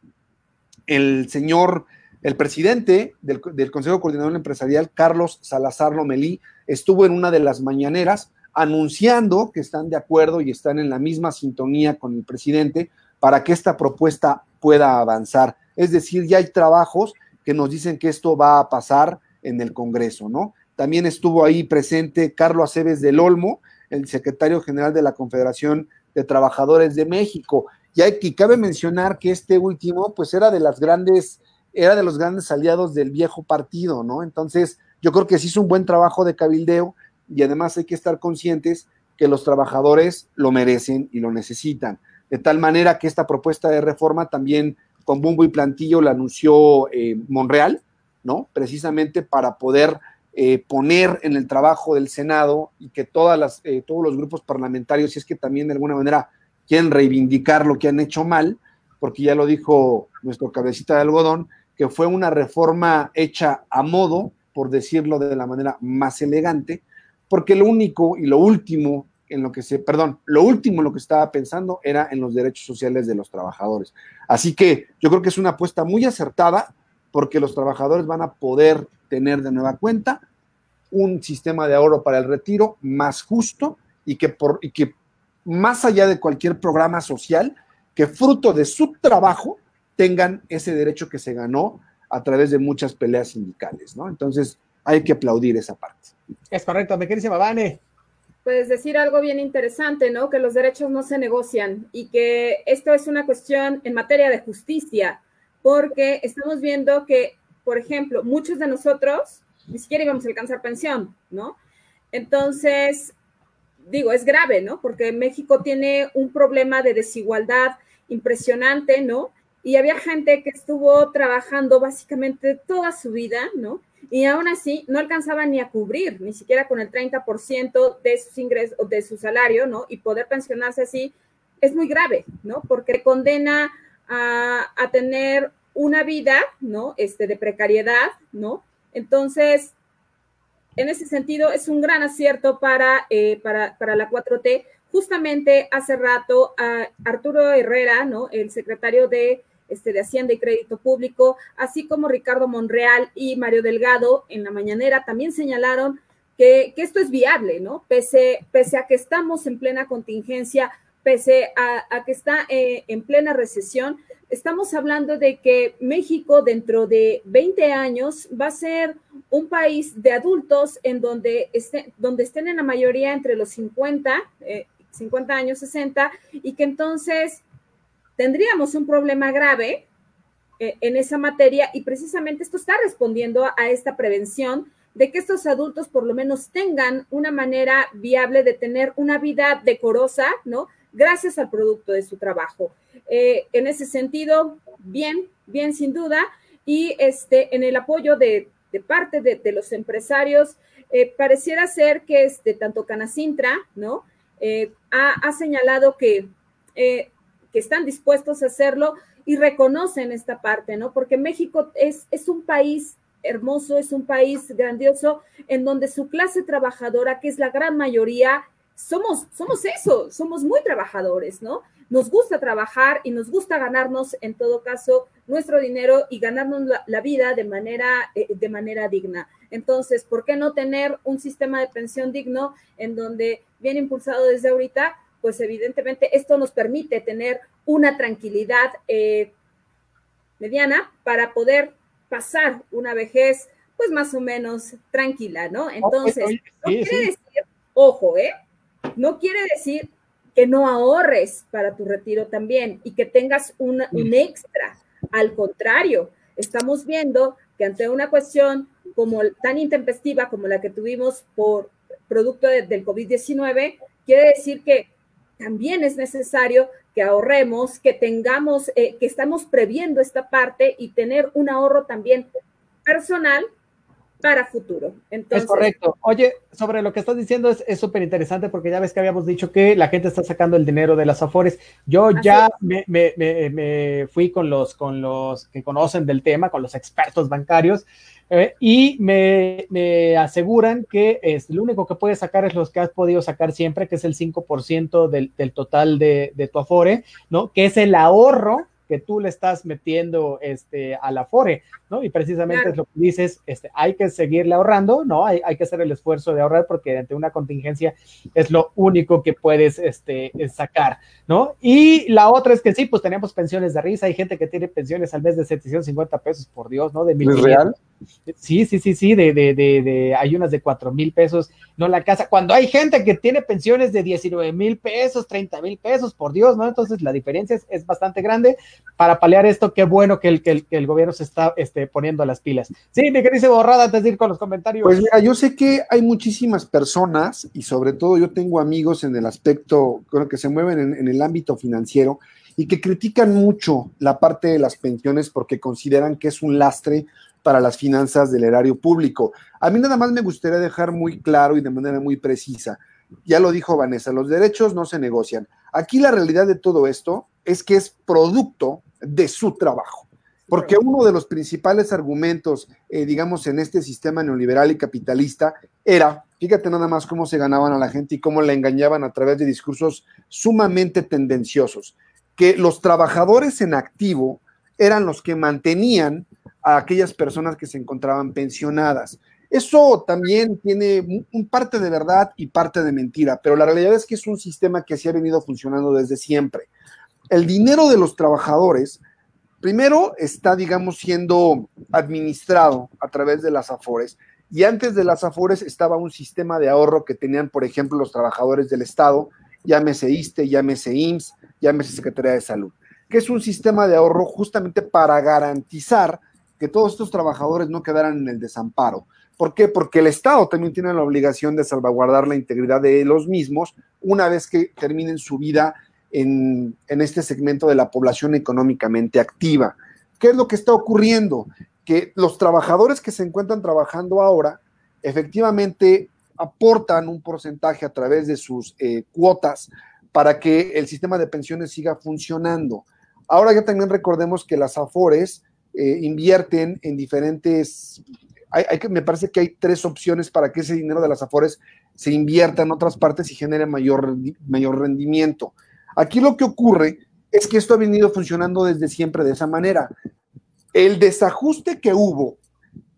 el señor, el presidente del, del Consejo Coordinador Empresarial, Carlos Salazar Lomelí, estuvo en una de las mañaneras anunciando que están de acuerdo y están en la misma sintonía con el presidente para que esta propuesta pueda avanzar. Es decir, ya hay trabajos que nos dicen que esto va a pasar en el Congreso, ¿no? También estuvo ahí presente Carlos Aceves del Olmo, el secretario general de la Confederación de Trabajadores de México. Y aquí cabe mencionar que este último, pues era de las grandes, era de los grandes aliados del viejo partido, ¿no? Entonces, yo creo que se hizo un buen trabajo de cabildeo y además hay que estar conscientes que los trabajadores lo merecen y lo necesitan de tal manera que esta propuesta de reforma también con bombo y plantillo la anunció eh, Monreal, ¿no? Precisamente para poder eh, poner en el trabajo del Senado y que todas las, eh, todos los grupos parlamentarios, si es que también de alguna manera quieren reivindicar lo que han hecho mal, porque ya lo dijo nuestro cabecita de algodón, que fue una reforma hecha a modo, por decirlo de la manera más elegante, porque lo único y lo último en lo que se, perdón, lo último en lo que estaba pensando era en los derechos sociales de los trabajadores. Así que yo creo que es una apuesta muy acertada porque los trabajadores van a poder tener de nueva cuenta un sistema de ahorro para el retiro más justo y que, por, y que más allá de cualquier programa social, que fruto de su trabajo tengan ese derecho que se ganó a través de muchas peleas sindicales, ¿no? Entonces, hay que aplaudir esa parte. Es correcto, me querida Vane pues decir algo bien interesante, ¿no? Que los derechos no se negocian y que esto es una cuestión en materia de justicia, porque estamos viendo que, por ejemplo, muchos de nosotros ni siquiera íbamos a alcanzar pensión, ¿no? Entonces, digo, es grave, ¿no? Porque México tiene un problema de desigualdad impresionante, ¿no? Y había gente que estuvo trabajando básicamente toda su vida, ¿no? y aún así no alcanzaban ni a cubrir, ni siquiera con el 30% de sus ingresos, de su salario, ¿no? Y poder pensionarse así es muy grave, ¿no? Porque condena a, tener una vida, ¿no? Este, de precariedad, ¿no? Entonces, en ese sentido, es un gran acierto para, eh, para, para la 4T. Justamente hace rato, Arturo Herrera, ¿no? El secretario de este, de Hacienda y Crédito Público, así como Ricardo Monreal y Mario Delgado en la mañanera también señalaron que, esto es viable, ¿no? Pese, pese a que estamos en plena contingencia, pese a, que está eh, en plena recesión, estamos hablando de que México dentro de 20 años va a ser un país de adultos en donde, donde estén en la mayoría entre los 50, 50 eh, años, 60, y que entonces tendríamos un problema grave eh, en esa materia y precisamente esto está respondiendo a, esta prevención de que estos adultos por lo menos tengan una manera viable de tener una vida decorosa, ¿no? Gracias al producto de su trabajo. Eh, en ese sentido, bien, bien sin duda, y este, en el apoyo de, parte de, los empresarios, eh, pareciera ser que este, tanto Canacintra, ¿no? Ha, ha, señalado que que están dispuestos a hacerlo y reconocen esta parte, ¿no? Porque México es, es un país hermoso, es un país grandioso en donde su clase trabajadora, que es la gran mayoría, somos, somos eso, somos muy trabajadores, ¿no? Nos gusta trabajar y nos gusta ganarnos, en todo caso, nuestro dinero y ganarnos la, vida de manera, eh, de manera digna. Entonces, ¿por qué no tener un sistema de pensión digno en donde, bien impulsado desde ahorita, pues evidentemente esto nos permite tener una tranquilidad eh, mediana para poder pasar una vejez pues más o menos tranquila, ¿no? Entonces, no quiere decir, ojo, ¿eh? No quiere decir que no ahorres para tu retiro también y que tengas un extra. Al contrario, estamos viendo que ante una cuestión como tan intempestiva como la que tuvimos por producto del COVID-19, quiere decir que también es necesario que ahorremos, que tengamos, eh, que estamos previendo esta parte y tener un ahorro también personal para futuro. Entonces, es correcto. Oye, sobre lo que estás diciendo es súper interesante porque ya ves que habíamos dicho que la gente está sacando el dinero de las afores. Yo ya me, me, me, fui con los, con los que conocen del tema, con los expertos bancarios, eh, y me, aseguran que es, lo único que puedes sacar es los que has podido sacar siempre, que es el 5% del, del total de, de tu afore, ¿no? Que es el ahorro que tú le estás metiendo este, a la FORE, ¿no? Y precisamente es lo que dices, este, hay que seguirle ahorrando, ¿no? Hay, hay, que hacer el esfuerzo de ahorrar porque ante una contingencia es lo único que puedes este, sacar, ¿no? Y la otra es que sí, pues tenemos pensiones de risa, hay gente que tiene pensiones al mes de 750 pesos, por Dios, ¿no? De mil ¿Es real? Sí, sí, sí, sí, de, de, de, de, hay unas de 4 mil pesos, no la casa, cuando hay gente que tiene pensiones de 19 mil pesos, 30 mil pesos, por Dios, ¿no? Entonces la diferencia es, es bastante grande, para paliar esto, qué bueno que el, que el, gobierno se está este, poniendo las pilas. Sí, mi querido Borrada, antes de ir con los comentarios. Pues mira, yo sé que hay muchísimas personas, y sobre todo yo tengo amigos en el aspecto, creo que se mueven en, en el ámbito financiero, y que critican mucho la parte de las pensiones porque consideran que es un lastre para las finanzas del erario público. A mí nada más me gustaría dejar muy claro y de manera muy precisa, ya lo dijo Vanessa, los derechos no se negocian. Aquí la realidad de todo esto es que es producto de su trabajo. Porque uno de los principales argumentos, eh, digamos, en este sistema neoliberal y capitalista era, fíjate nada más cómo se ganaban a la gente y cómo la engañaban a través de discursos sumamente tendenciosos, que los trabajadores en activo eran los que mantenían a aquellas personas que se encontraban pensionadas. Eso también tiene un parte de verdad y parte de mentira, pero la realidad es que es un sistema que se ha venido funcionando desde siempre el dinero de los trabajadores, primero está, digamos, siendo administrado a través de las AFORES. Y antes de las AFORES estaba un sistema de ahorro que tenían, por ejemplo, los trabajadores del Estado, llámese ISTE, llámese IMSS, llámese Secretaría de Salud, que es un sistema de ahorro justamente para garantizar que todos estos trabajadores no quedaran en el desamparo. ¿Por qué? Porque el Estado también tiene la obligación de salvaguardar la integridad de los mismos una vez que terminen su vida en, este segmento de la población económicamente activa. ¿Qué es lo que está ocurriendo? Que los trabajadores que se encuentran trabajando ahora efectivamente aportan un porcentaje a través de sus eh, cuotas para que el sistema de pensiones siga funcionando. Ahora ya también recordemos que las AFORES eh, invierten en diferentes, me parece que hay tres opciones para que ese dinero de las AFORES se invierta en otras partes y genere mayor, mayor rendimiento. Aquí lo que ocurre es que esto ha venido funcionando desde siempre de esa manera. El desajuste que hubo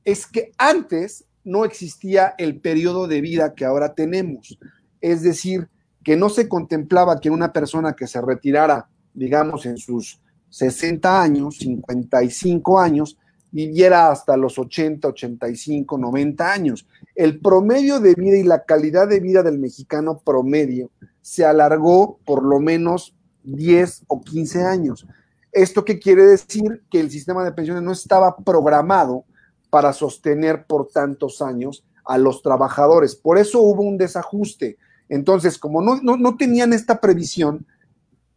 es que antes no existía el periodo de vida que ahora tenemos. Es decir, que no se contemplaba que una persona que se retirara, digamos, en sus 60 años, 55 años, viviera hasta los 80, 85, 90 años. El promedio de vida y la calidad de vida del mexicano promedio se alargó por lo menos 10 o 15 años. ¿Esto qué quiere decir? Que el sistema de pensiones no estaba programado para sostener por tantos años a los trabajadores. Por eso hubo un desajuste. Entonces, como no, no, tenían esta previsión,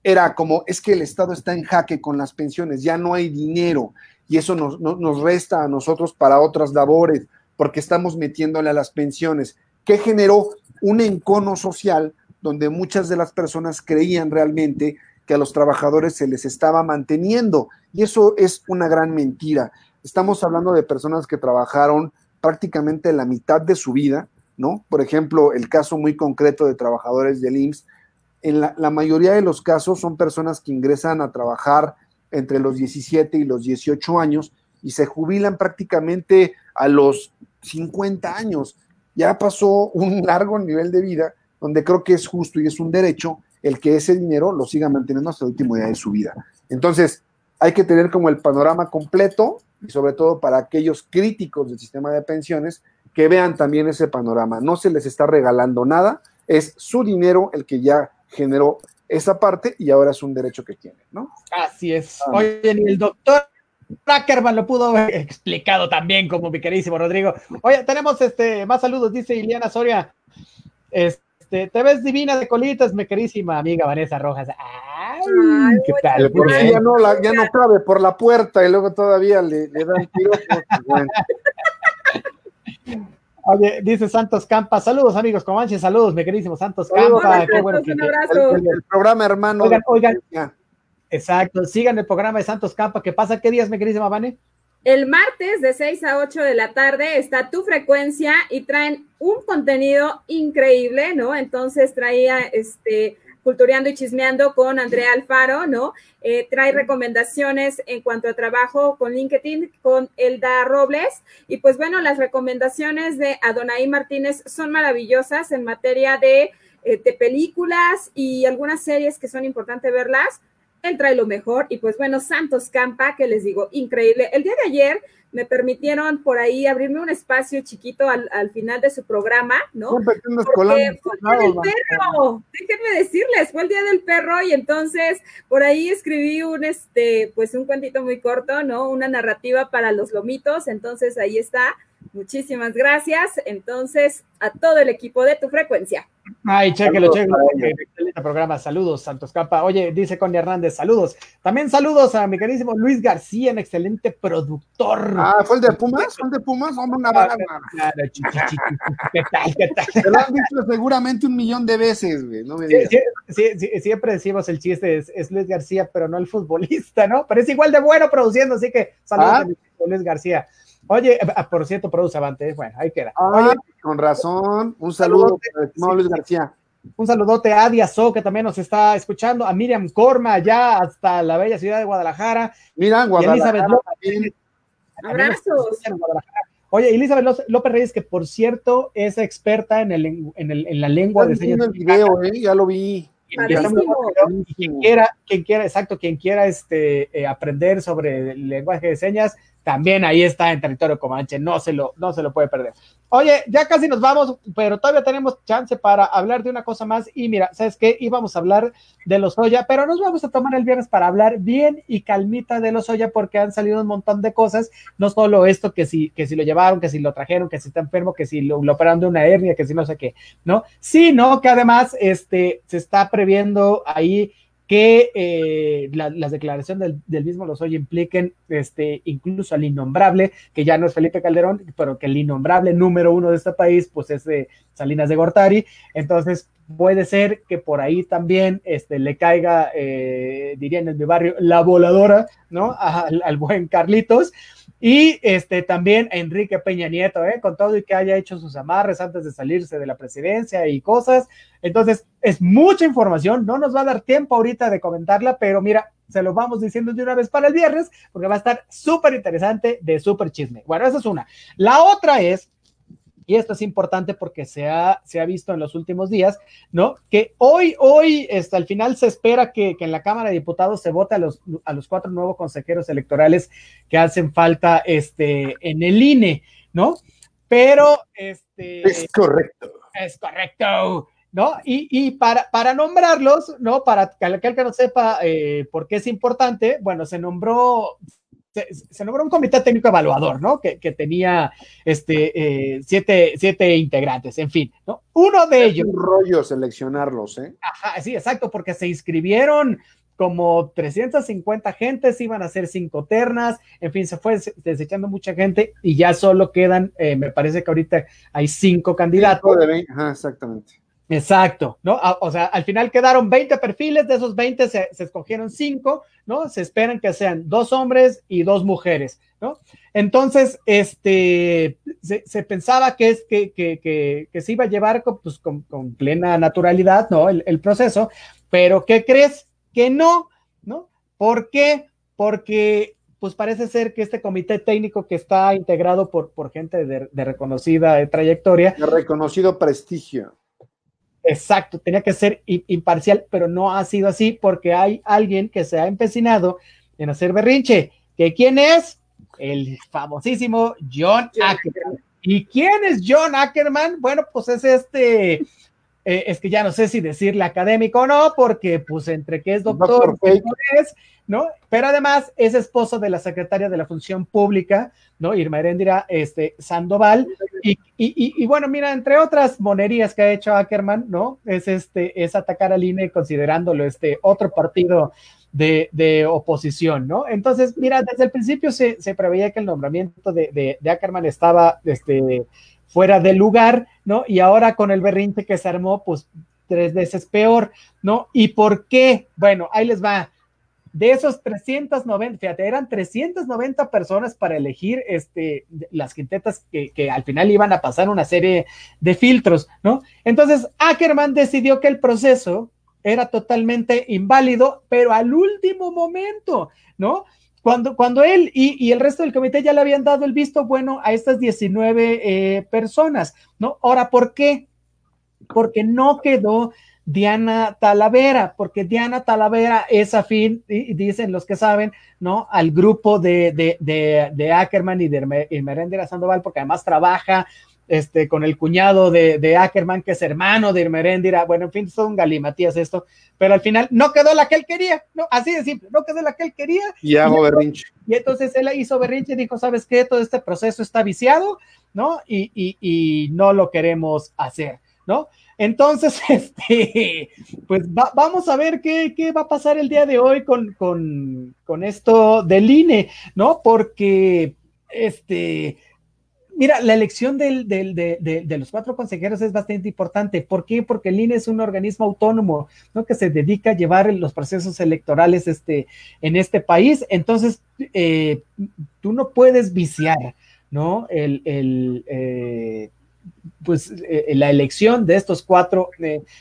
era como, es que el Estado está en jaque con las pensiones, ya no hay dinero y eso nos, resta a nosotros para otras labores porque estamos metiéndole a las pensiones, que generó un encono social donde muchas de las personas creían realmente que a los trabajadores se les estaba manteniendo. Y eso es una gran mentira. Estamos hablando de personas que trabajaron prácticamente la mitad de su vida, ¿no? Por ejemplo, el caso muy concreto de trabajadores del IMSS, en la, mayoría de los casos son personas que ingresan a trabajar entre los 17 y los 18 años y se jubilan prácticamente a los 50 años. Ya pasó un <laughs> largo nivel de vida donde creo que es justo y es un derecho el que ese dinero lo siga manteniendo hasta el último día de su vida. Entonces, hay que tener como el panorama completo y sobre todo para aquellos críticos del sistema de pensiones que vean también ese panorama. No se les está regalando nada, es su dinero el que ya generó esa parte y ahora es un derecho que tiene, ¿no? Así es. Ah. Oye, el doctor Ackerman lo pudo haber explicado también como mi queridísimo Rodrigo. Oye, tenemos este más saludos, dice Iliana Soria. Este, te ves divina de colitas, mi querísima amiga Vanessa Rojas. Ay, ¿qué tal? Por ya no, la, ya no cabe por la puerta y luego todavía le, le dan tiro. Bueno. <laughs> Oye, dice Santos Campa, saludos amigos Comanche, saludos, mi queridísimo Santos Campa. Qué bueno que, un abrazo. El, el programa hermano. Oigan, oigan. Exacto, sigan el programa de Santos Campa. ¿Qué pasa? ¿Qué días, mi queridísima Vane? El martes de 6 a 8 de la tarde está tu frecuencia y traen un contenido increíble, ¿no? Entonces traía este Cultureando y Chismeando con Andrea Alfaro, ¿no? Eh, trae recomendaciones en cuanto a trabajo con LinkedIn, con Elda Robles. Y pues bueno, las recomendaciones de Adonai Martínez son maravillosas en materia de, eh, de películas y algunas series que son importantes verlas él trae lo mejor y pues bueno, Santos Campa, que les digo, increíble. El día de ayer me permitieron por ahí abrirme un espacio chiquito al, al final de su programa, ¿no? Porque colando. fue el día del perro, déjenme decirles, fue el día del perro y entonces por ahí escribí un, este, pues un cuentito muy corto, ¿no? Una narrativa para los lomitos, entonces ahí está. Muchísimas gracias. Entonces, a todo el equipo de tu frecuencia. Ay, chéquelo, chéquelo. Excelente programa. Saludos, Santos Campa. Oye, dice Connie Hernández, saludos. También saludos a mi queridísimo Luis García, un excelente productor. Ah, ¿fue el de Pumas? ¿Fue el de Pumas? Hombre, una. Claro, chi, chi, chi. ¿Qué tal? ¿Qué tal? Te lo han dicho seguramente un millón de veces, güey. No me digas. sí, sí, sí, siempre decimos el chiste, es, es Luis García, pero no el futbolista, ¿no? Pero es igual de bueno produciendo, así que saludos Ah. a Luis García. Oye, ah, por cierto, produce Avante, bueno, ahí queda. Ah, Oye, con razón. Un saludo el estimado Luis García. Un saludote a Adia So, que también nos está escuchando, a Miriam Corma, allá hasta la bella ciudad de Guadalajara, Mira, Guadalajara. Elizabeth Abrazos. Oye, Elizabeth Ló- López Reyes, que por cierto es experta en, el, en, el, en la lengua de señas. el video, eh, ya lo vi. Quiera, quien quiera, exacto, quien quiera este, eh, aprender sobre el lenguaje de señas, también ahí está en territorio Comanche, no se lo, no se lo puede perder. Oye, ya casi nos vamos, pero todavía tenemos chance para hablar de una cosa más. Y mira, ¿sabes qué? Íbamos a hablar de los Oya, pero nos vamos a tomar el viernes para hablar bien y calmita de los Oya, porque han salido un montón de cosas, no solo esto que si, que si lo llevaron, que si lo trajeron, que si está enfermo, que si lo, lo operaron de una hernia, que si no sé qué, ¿no? Sino que además este, se está previendo ahí que eh, la- las declaraciones del, del mismo Lozoya impliquen este, incluso al innombrable, que ya no es Felipe Calderón, pero que el innombrable número uno de este país, pues es de Salinas de Gortari. Entonces, puede ser que por ahí también este, le caiga, eh, dirían en mi barrio, la voladora, ¿no? Al, buen Carlitos. Y este, también Enrique Peña Nieto, ¿eh? con todo y que haya hecho sus amarres antes de salirse de la presidencia y cosas. Entonces, es mucha información, no nos va a dar tiempo ahorita de comentarla, pero mira, se lo vamos diciendo de una vez para el viernes, porque va a estar súper interesante de súper chisme. Bueno, esa es una. La otra es, y esto es importante porque se ha, se ha visto en los últimos días, ¿no? Que hoy, hoy, este, al final se espera que, que en la Cámara de Diputados se vote a los, a los cuatro nuevos consejeros electorales que hacen falta este, en el INE, ¿no? Pero, este... Es correcto. Es correcto. ¿No? Y, y para, para nombrarlos, ¿no? Para que aquel que no sepa eh, por qué es importante, bueno, se nombró, se, se nombró un comité técnico evaluador, ¿no? Que, que tenía este, eh, siete, siete integrantes, en fin, ¿no? Uno de Es ellos, un rollo seleccionarlos, ¿eh? ajá, sí, exacto, porque se inscribieron como 350 gentes, iban a ser cinco ternas, en fin, se fue desechando mucha gente y ya solo quedan, eh, me parece que ahorita hay cinco candidatos. Cinco de veinte, Ajá, exactamente. Exacto, ¿no? O sea, al final quedaron 20 perfiles, de esos 20 se, escogieron 5, ¿no? Se esperan que sean dos hombres y dos mujeres, ¿no? Entonces, este, se, pensaba que, es, que, que, que, que se iba a llevar con, pues, con, plena naturalidad, ¿no? El, proceso, pero ¿qué crees? Que no, ¿no? ¿Por qué? Porque pues parece ser que este comité técnico que está integrado por, por gente de, de reconocida trayectoria, De reconocido prestigio. Exacto, tenía que ser imparcial, pero no ha sido así porque hay alguien que se ha empecinado en hacer berrinche. ¿Que quién es? El famosísimo John Ackerman. ¿Y quién es John Ackerman? Bueno, pues es este, eh, es que ya no sé si decirle académico o no, porque pues entre que es doctor, es, ¿no? Pero además es esposo de la secretaria de la Función Pública, ¿no? Irma Heréndira este, Sandoval. Y, y, bueno, mira, entre otras monerías que ha hecho Ackerman, ¿no? Es, este, es atacar al INE considerándolo este otro partido de, oposición, ¿no? Entonces, mira, desde el principio se, preveía que el nombramiento de, de, Ackerman estaba este, fuera de lugar, ¿no? Y ahora con el berrinche que se armó, pues tres veces peor, ¿no? ¿Y por qué? Bueno, ahí les va. De esos 390, fíjate, eran 390 personas para elegir este, las quintetas que, que, al final iban a pasar una serie de filtros, ¿no? Entonces, Ackerman decidió que el proceso era totalmente inválido, pero al último momento, ¿no? Cuando, cuando él y, el resto del comité ya le habían dado el visto bueno a estas 19 eh, personas, ¿no? Ahora, ¿por qué? Porque no quedó Diana Talavera, porque Diana Talavera es afín, y dicen los que saben, ¿no? Al grupo de, de, de, de Ackerman y de Merendera Sandoval, porque además trabaja este, con el cuñado de, Ackerman, que es hermano de Irmeréndira, bueno, en fin, son un galimatías esto, pero al final no quedó la que él quería, no, así de simple, no quedó la que él quería. Y hago berrinche. Y entonces él hizo berrinche y dijo, ¿sabes qué? Todo este proceso está viciado, ¿no? Y, y, no lo queremos hacer, ¿no? Entonces, <laughs> este, pues vamos a ver qué, qué, va a pasar el día de hoy con, con, con esto del INE, ¿no? Porque, este, Mira, la elección de, los cuatro consejeros es bastante importante. ¿Por qué? Porque el INE es un organismo autónomo, ¿no? Que se dedica a llevar los procesos electorales este, en este país. Entonces, eh, tú no puedes viciar, ¿no? El, eh, pues eh, la elección de estos cuatro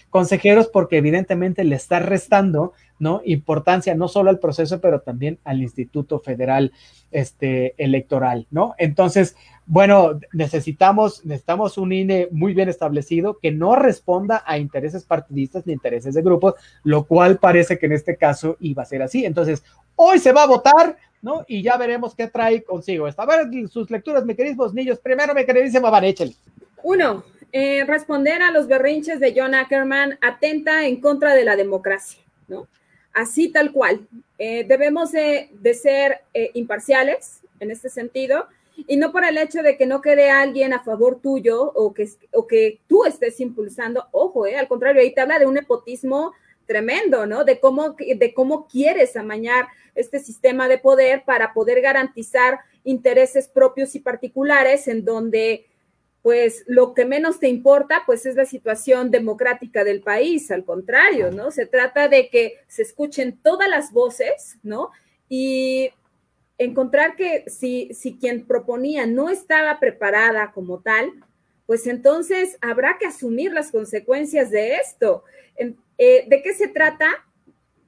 consejeros porque evidentemente le está restando ¿no? Importancia no solo al proceso, pero también al Instituto Federal este, Electoral, ¿no? Entonces, bueno, necesitamos, necesitamos un INE muy bien establecido que no responda a intereses partidistas ni intereses de grupos, lo cual parece que en este caso iba a ser así. Entonces, hoy se va a votar, ¿no? Y ya veremos qué trae consigo. A ver sus lecturas, mi queridos niños. Primero, mi queridísima Van, échale. Uno, eh, responder a los berrinches de John Ackerman atenta en contra de la democracia, ¿no? así tal cual. Eh, debemos de, ser eh, imparciales en este sentido y no por el hecho de que no quede alguien a favor tuyo o que, o que tú estés impulsando, ojo, al contrario, ahí te habla de un nepotismo tremendo, ¿no? De cómo, de cómo quieres amañar este sistema de poder para poder garantizar intereses propios y particulares en donde pues lo que menos te importa, pues es la situación democrática del país, al contrario, ¿no? Se trata de que se escuchen todas las voces, ¿no? Y encontrar que si, si quien proponía no estaba preparada como tal, pues entonces habrá que asumir las consecuencias de esto. Eh, ¿De qué se trata?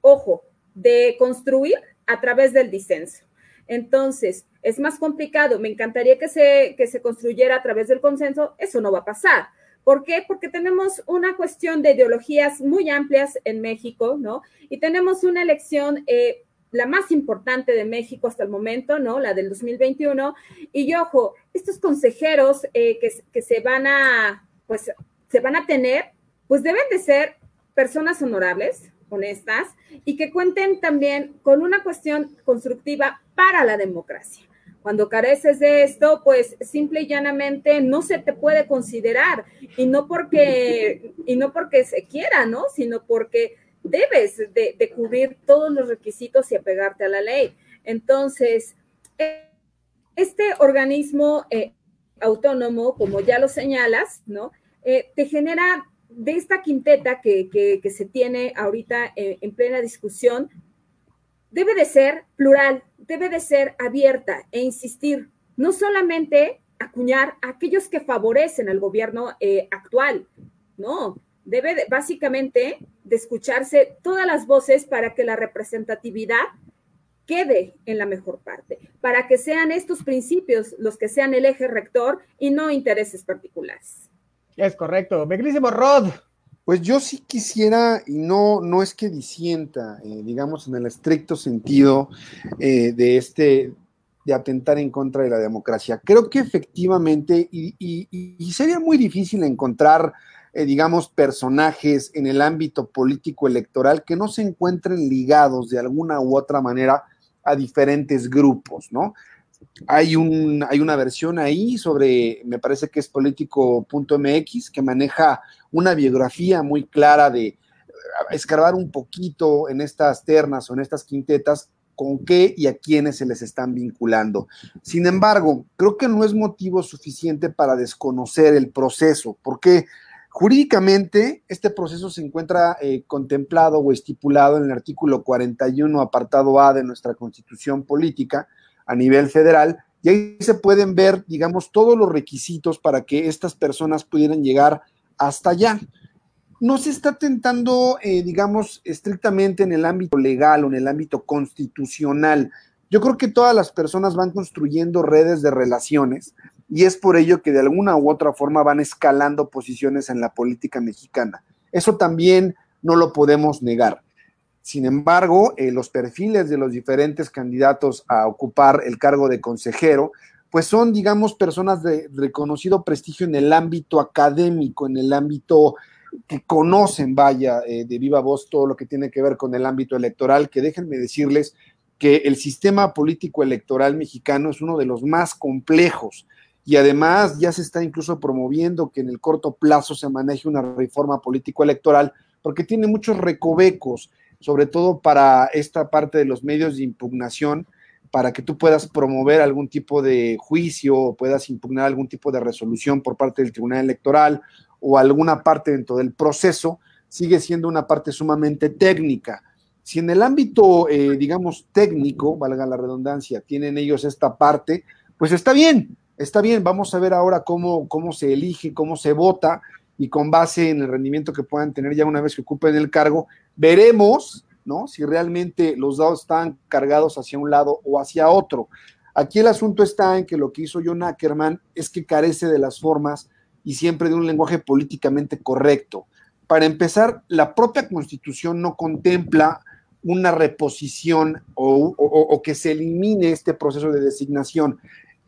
Ojo, de construir a través del disenso. Entonces, es más complicado. Me encantaría que se, que se construyera a través del consenso. Eso no va a pasar. ¿Por qué? Porque tenemos una cuestión de ideologías muy amplias en México, ¿no? Y tenemos una elección, eh, la más importante de México hasta el momento, ¿no? La del 2021. Y ojo, estos consejeros eh, que, que se van a, pues, se van a tener, pues deben de ser personas honorables, honestas, y que cuenten también con una cuestión constructiva para la democracia. Cuando careces de esto, pues simple y llanamente no se te puede considerar y no porque, y no porque se quiera, ¿no? Sino porque debes de, cubrir todos los requisitos y apegarte a la ley. Entonces, este organismo eh, autónomo, como ya lo señalas, ¿no? Eh, te genera de esta quinteta que, se tiene ahorita eh, en plena discusión, debe de ser plural, debe de ser abierta e insistir, no solamente acuñar a aquellos que favorecen al gobierno eh, actual, no, debe básicamente de escucharse todas las voces para que la representatividad quede en la mejor parte, para que sean estos principios los que sean el eje rector y no intereses particulares. Es correcto. Beglísimo Rod. Pues yo sí quisiera, y no, no es que disienta, eh, digamos, en el estricto sentido eh, de este, de atentar en contra de la democracia. Creo que efectivamente, y, sería muy difícil encontrar eh, digamos, personajes en el ámbito político electoral que no se encuentren ligados de alguna u otra manera a diferentes grupos, ¿no? Hay, un, hay una versión ahí sobre, me parece que es político.mx, que maneja una biografía muy clara de eh, escarbar un poquito en estas ternas o en estas quintetas con qué y a quiénes se les están vinculando. Sin embargo, creo que no es motivo suficiente para desconocer el proceso, porque jurídicamente este proceso se encuentra eh, contemplado o estipulado en el artículo 41, apartado A de nuestra constitución política a nivel federal, y ahí se pueden ver, digamos, todos los requisitos para que estas personas pudieran llegar hasta allá no se está tentando, eh, digamos, estrictamente en el ámbito legal o en el ámbito constitucional. Yo creo que todas las personas van construyendo redes de relaciones y es por ello que de alguna u otra forma van escalando posiciones en la política mexicana. Eso también no lo podemos negar. Sin embargo, eh, los perfiles de los diferentes candidatos a ocupar el cargo de consejero, pues son, digamos, personas de reconocido prestigio en el ámbito académico, en el ámbito que conocen, vaya, eh, de viva voz todo lo que tiene que ver con el ámbito electoral, que déjenme decirles que el sistema político electoral mexicano es uno de los más complejos y además ya se está incluso promoviendo que en el corto plazo se maneje una reforma político electoral porque tiene muchos recovecos, sobre todo para esta parte de los medios de impugnación, para que tú puedas promover algún tipo de juicio o puedas impugnar algún tipo de resolución por parte del Tribunal Electoral o alguna parte dentro del proceso, sigue siendo una parte sumamente técnica. Si en el ámbito, eh, digamos, técnico, valga la redundancia, tienen ellos esta parte, pues está bien, está bien. Vamos a ver ahora cómo, cómo se elige, cómo se vota y con base en el rendimiento que puedan tener ya una vez que ocupen el cargo, veremos, ¿no? Si realmente los dados están cargados hacia un lado o hacia otro. Aquí el asunto está en que lo que hizo John Ackerman es que carece de las formas y siempre de un lenguaje políticamente correcto. Para empezar, la propia constitución no contempla una reposición o, que se elimine este proceso de designación.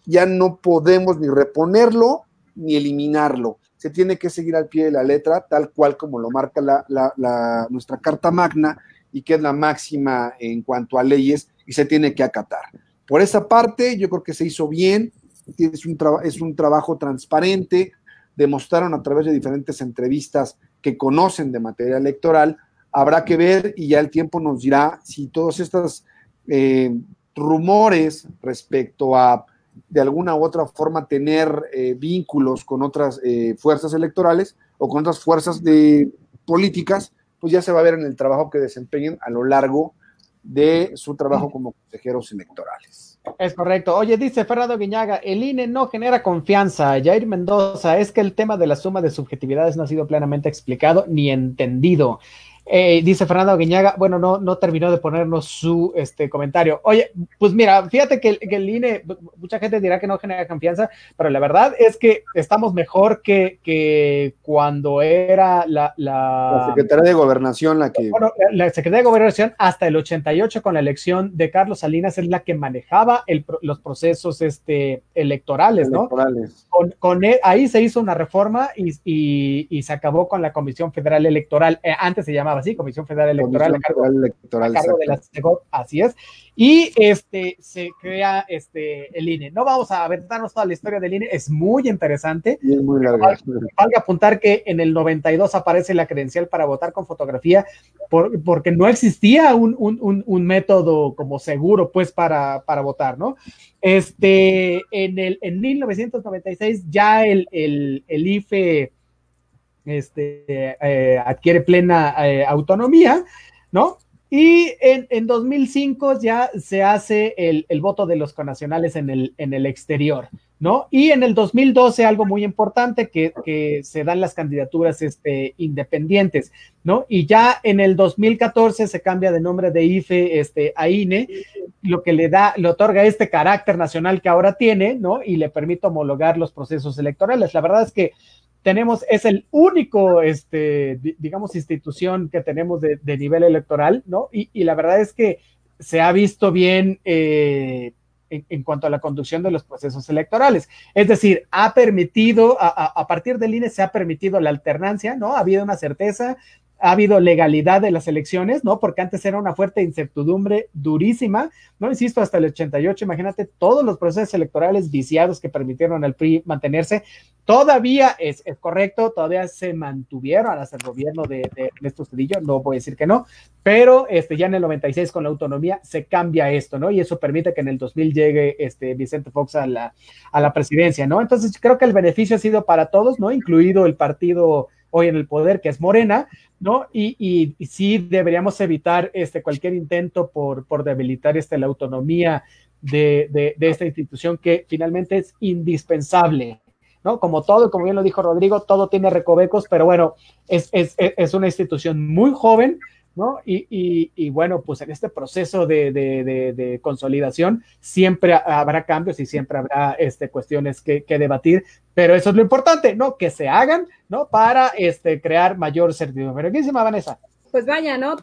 Ya no podemos ni reponerlo ni eliminarlo. Se tiene que seguir al pie de la letra, tal cual como lo marca la, nuestra Carta Magna y que es la máxima en cuanto a leyes y se tiene que acatar. Por esa parte, yo creo que se hizo bien, es un, es un trabajo transparente, demostraron a través de diferentes entrevistas que conocen de materia electoral. Habrá que ver y ya el tiempo nos dirá si todos estos eh, rumores respecto a de alguna u otra forma tener eh, vínculos con otras eh, fuerzas electorales o con otras fuerzas de políticas, pues ya se va a ver en el trabajo que desempeñen a lo largo de su trabajo como consejeros electorales. Es correcto. Oye, dice Fernando Guiñaga, el INE no genera confianza. Jair Mendoza, es que el tema de la suma de subjetividades no ha sido plenamente explicado ni entendido. Eh, dice Fernando Guiñaga, bueno, no, no terminó de ponernos su este, comentario. Oye, pues mira, fíjate que, el INE, mucha gente dirá que no genera confianza, pero la verdad es que estamos mejor que, que cuando era la, la, Secretaría de Gobernación la que... Bueno, la Secretaría de Gobernación hasta el 88 con la elección de Carlos Salinas es la que manejaba el, los procesos este, electorales, ¿no? Electorales. Con, ahí se hizo una reforma y, y, se acabó con la Comisión Federal Electoral. Eh, antes se llamaba así, Comisión Federal Electoral, a cargo, de la así es, y este, se crea este, el INE. No vamos a aventarnos toda la historia del INE, es muy interesante. Y es muy larga. Valga apuntar que en el 92 aparece la credencial para votar con fotografía, porque no existía un, un, un, método como seguro, pues, para, para votar, ¿no? Este, en, el, en 1996 ya el, el, el IFE este, eh, adquiere plena eh, autonomía, ¿no? Y en, en, 2005 ya se hace el, el, voto de los conacionales en el, en el exterior, ¿no? Y en el 2012 algo muy importante que, que se dan las candidaturas este, independientes, ¿no? Y ya en el 2014 se cambia de nombre de IFE este, a INE, lo que le da, le otorga este carácter nacional que ahora tiene, ¿no? Y le permite homologar los procesos electorales. La verdad es que tenemos, es el único, este, digamos, institución que tenemos de, nivel electoral, ¿no? Y, la verdad es que se ha visto bien, eh, en, cuanto a la conducción de los procesos electorales. Es decir, ha permitido, a, a, partir del INE se ha permitido la alternancia, ¿no? Ha habido una certeza, ha habido legalidad de las elecciones, ¿no? Porque antes era una fuerte incertidumbre durísima, ¿no? Insisto, hasta el 88, imagínate todos los procesos electorales viciados que permitieron al PRI mantenerse. Todavía es, correcto, todavía se mantuvieron hasta el gobierno de, de Ernesto Cedillo, no voy a decir que no, pero este, ya en el 96 con la autonomía se cambia esto, ¿no? Y eso permite que en el 2000 llegue este Vicente Fox a la, a la presidencia, ¿no? Entonces creo que el beneficio ha sido para todos, ¿no? Incluido el partido hoy en el poder, que es Morena, ¿no? Y, y, sí deberíamos evitar este, cualquier intento por, por debilitar este, la autonomía de, de, esta institución que finalmente es indispensable, ¿no? Como todo, como bien lo dijo Rodrigo, todo tiene recovecos, pero bueno, es, es, es una institución muy joven, ¿no? Y, bueno, pues en este proceso de, consolidación siempre habrá cambios y siempre habrá este, cuestiones que, debatir, pero eso es lo importante, ¿no? Que se hagan, ¿no? Para este, crear mayor certidumbre. ¿Qué dice Vanessa? Pues vaya, ¿no?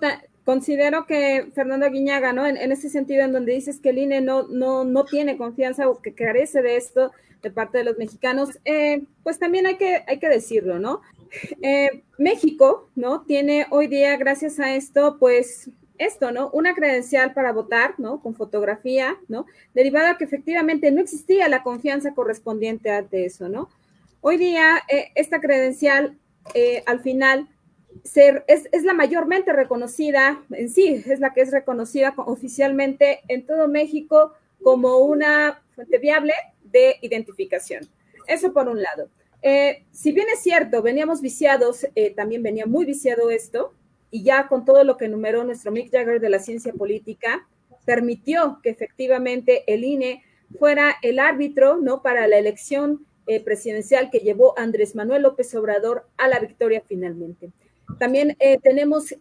considero que Fernando Guiñaga, ¿no? En, ese sentido, en donde dices que el INE no, no, no tiene confianza o que carece de esto de parte de los mexicanos, eh, pues también hay que, hay que decirlo, ¿no? Eh, México, ¿no? Tiene hoy día, gracias a esto, pues esto, ¿no? Una credencial para votar, ¿no? Con fotografía, ¿no? Derivada que efectivamente no existía la confianza correspondiente ante eso, ¿no? Hoy día, eh, esta credencial, eh, al final, ser, es, es, la mayormente reconocida en sí, es la que es reconocida oficialmente en todo México como una fuente viable de identificación. Eso por un lado. Eh, si bien es cierto, veníamos viciados, eh, también venía muy viciado esto, y ya con todo lo que enumeró nuestro Mick Jagger de la ciencia política, permitió que efectivamente el INE fuera el árbitro ¿no? para la elección eh, presidencial que llevó Andrés Manuel López Obrador a la victoria finalmente. También tenemos,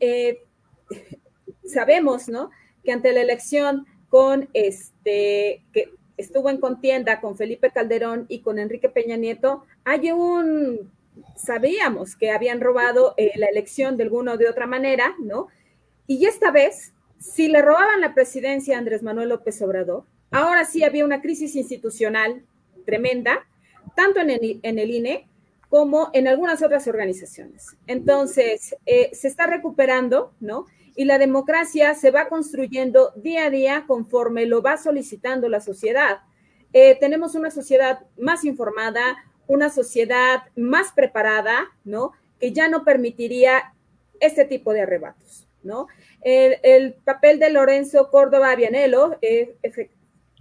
<laughs> sabemos, ¿no? Que ante la elección con este, que estuvo en contienda con Felipe Calderón y con Enrique Peña Nieto, hay un, sabíamos que habían robado eh, la elección de alguna o de otra manera, ¿no? Y esta vez, si le robaban la presidencia a Andrés Manuel López Obrador, ahora sí había una crisis institucional tremenda, tanto en el, INE como en algunas otras organizaciones. Entonces, eh, se está recuperando, ¿no? Y la democracia se va construyendo día a día conforme lo va solicitando la sociedad. Eh, tenemos una sociedad más informada, una sociedad más preparada, ¿no? Que ya no permitiría este tipo de arrebatos, ¿no? El, papel de Lorenzo Córdoba Vianello eh,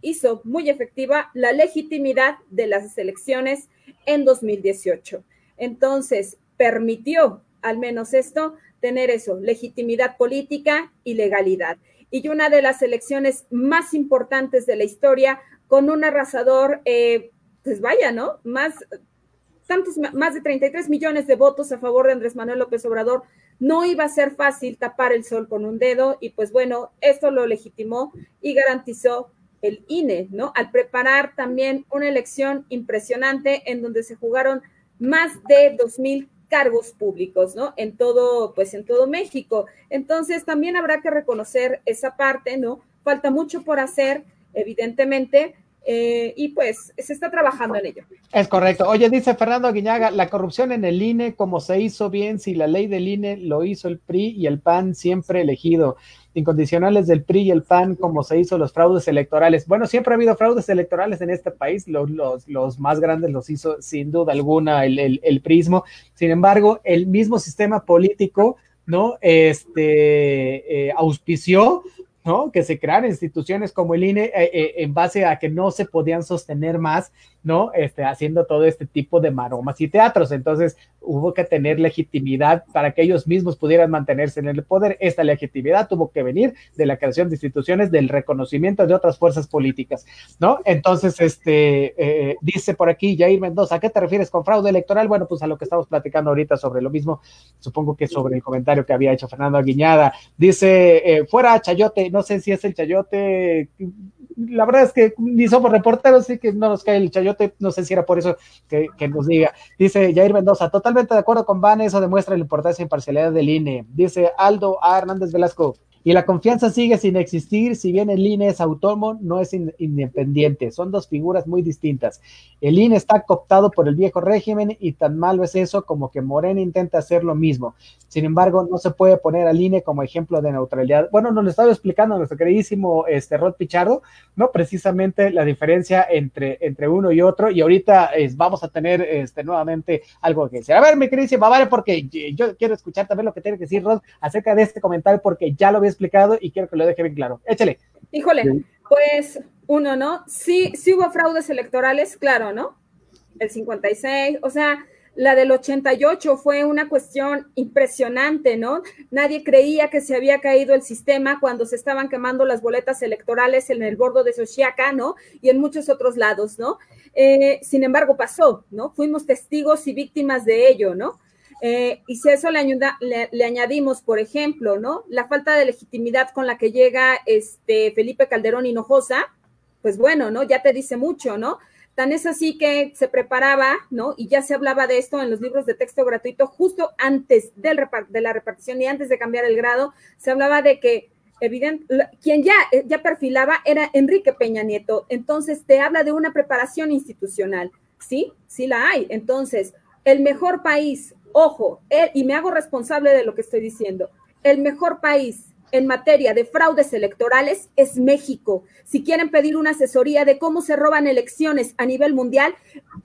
hizo muy efectiva la legitimidad de las elecciones en 2018. Entonces, permitió al menos esto tener eso, legitimidad política y legalidad. Y una de las elecciones más importantes de la historia con un arrasador, eh, pues vaya, ¿no? Más, tantos, más de 33 millones de votos a favor de Andrés Manuel López Obrador. No iba a ser fácil tapar el sol con un dedo y pues bueno, esto lo legitimó y garantizó el INE, ¿no? Al preparar también una elección impresionante en donde se jugaron más de 2.000 cargos públicos, ¿no? En todo, pues en todo México. Entonces, también habrá que reconocer esa parte, ¿no? Falta mucho por hacer, evidentemente, eh, y pues se está trabajando en ello. Es correcto. Oye, dice Fernando Aguiñaga, la corrupción en el INE, como se hizo bien, si la ley del INE lo hizo el PRI y el PAN siempre elegido incondicionales del PRI y el PAN, como se hizo los fraudes electorales. Bueno, siempre ha habido fraudes electorales en este país, los, los, más grandes los hizo sin duda alguna el, el, el prismo. Sin embargo, el mismo sistema político, ¿no? Este eh, auspició ¿no? Que se crearan instituciones como el INE eh, eh, en base a que no se podían sostener más ¿no? Este, haciendo todo este tipo de maromas y teatros. Entonces hubo que tener legitimidad para que ellos mismos pudieran mantenerse en el poder. Esta legitimidad tuvo que venir de la creación de instituciones, del reconocimiento de otras fuerzas políticas, ¿no? Entonces, este, eh, dice por aquí Jair Mendoza, ¿a qué te refieres con fraude electoral? Bueno, pues a lo que estamos platicando ahorita sobre lo mismo, supongo que sobre el comentario que había hecho Fernando Aguiñada. Dice, eh, fuera Chayote, no sé si es el Chayote, la verdad es que ni somos reporteros, sí que no nos cae el chayote, no sé si era por eso que, nos diga. Dice Jair Mendoza, totalmente de acuerdo con Van, eso demuestra la importancia e imparcialidad del INE. Dice Aldo A. Hernández Velasco, Y la confianza sigue sin existir, si bien el INE es autónomo, no es independiente, son dos figuras muy distintas. El INE está cooptado por el viejo régimen y tan malo es eso como que Morena intenta hacer lo mismo. Sin embargo, no se puede poner al INE como ejemplo de neutralidad. Bueno, nos lo estaba explicando nuestro queridísimo este, Rod Pichardo, ¿no? Precisamente la diferencia entre, entre uno y otro, y ahorita vamos a tener este, nuevamente algo que decir. A ver, mi queridísima, vale, porque yo quiero escuchar también lo que tiene que decir Rod acerca de este comentario, porque ya lo había explicado y quiero que lo deje bien claro. Échale. Híjole, pues uno, ¿no? Sí, sí hubo fraudes electorales, claro, ¿no? El 56, o sea, la del 88 fue una cuestión impresionante, ¿no? Nadie creía que se había caído el sistema cuando se estaban quemando las boletas electorales en el bordo de Xochiaca, ¿no? Y en muchos otros lados, ¿no? Eh, sin embargo, pasó, ¿no? Fuimos testigos y víctimas de ello, ¿no? Eh, y si a eso le, le, añadimos, por ejemplo, ¿no? La falta de legitimidad con la que llega este Felipe Calderón Hinojosa, pues bueno, ¿no? Ya te dice mucho, ¿no? Tan es así que se preparaba, ¿no? Y ya se hablaba de esto en los libros de texto gratuito justo antes del de la repartición y antes de cambiar el grado, se hablaba de que evidente, quien ya, ya perfilaba era Enrique Peña Nieto. Entonces te habla de una preparación institucional. Sí, sí la hay. Entonces, el mejor país Ojo, y me hago responsable de lo que estoy diciendo, el mejor país en materia de fraudes electorales es México. Si quieren pedir una asesoría de cómo se roban elecciones a nivel mundial,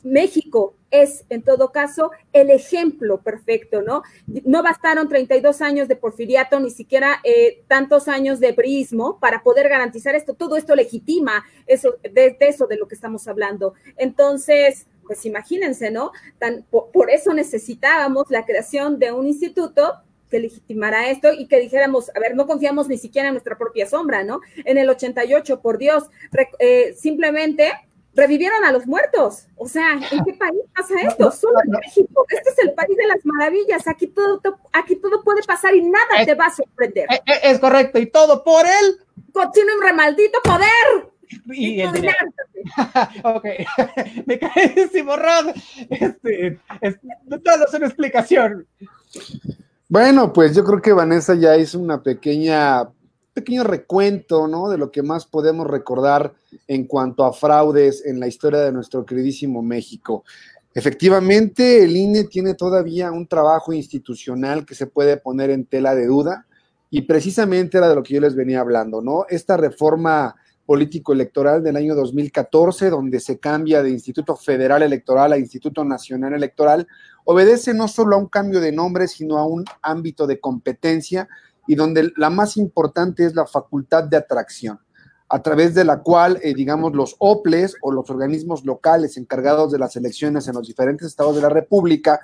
México es, en todo caso, el ejemplo perfecto, ¿no? No bastaron 32 años de porfiriato, ni siquiera eh, tantos años de prismo para poder garantizar esto. Todo esto legitima eso, de eso de lo que estamos hablando. Entonces, pues imagínense, ¿no? Tan, por, eso necesitábamos la creación de un instituto que legitimara esto y que dijéramos, a ver, no confiamos ni siquiera en nuestra propia sombra, ¿no? En el 88, por Dios, eh, simplemente revivieron a los muertos. O sea, ¿en qué país pasa esto? Solo en México. Este es el país de las maravillas. Aquí todo, aquí todo puede pasar y nada te va a sorprender. Es, es correcto. Y todo por él. Continuo y remaldito poder. Y el <laughs> ok, <laughs> me carísimo, Rod. Este, es, una explicación. Bueno, pues yo creo que Vanessa ya hizo una pequeña, pequeño recuento, ¿no? De lo que más podemos recordar en cuanto a fraudes en la historia de nuestro queridísimo México. Efectivamente, el INE tiene todavía un trabajo institucional que se puede poner en tela de duda y precisamente era de lo que yo les venía hablando, ¿no? Esta reforma político electoral del año 2014, donde se cambia de Instituto Federal Electoral a Instituto Nacional Electoral, obedece no solo a un cambio de nombre, sino a un ámbito de competencia y donde la más importante es la facultad de atracción, a través de la cual, eh, digamos, los OPLES o los organismos locales encargados de las elecciones en los diferentes estados de la República,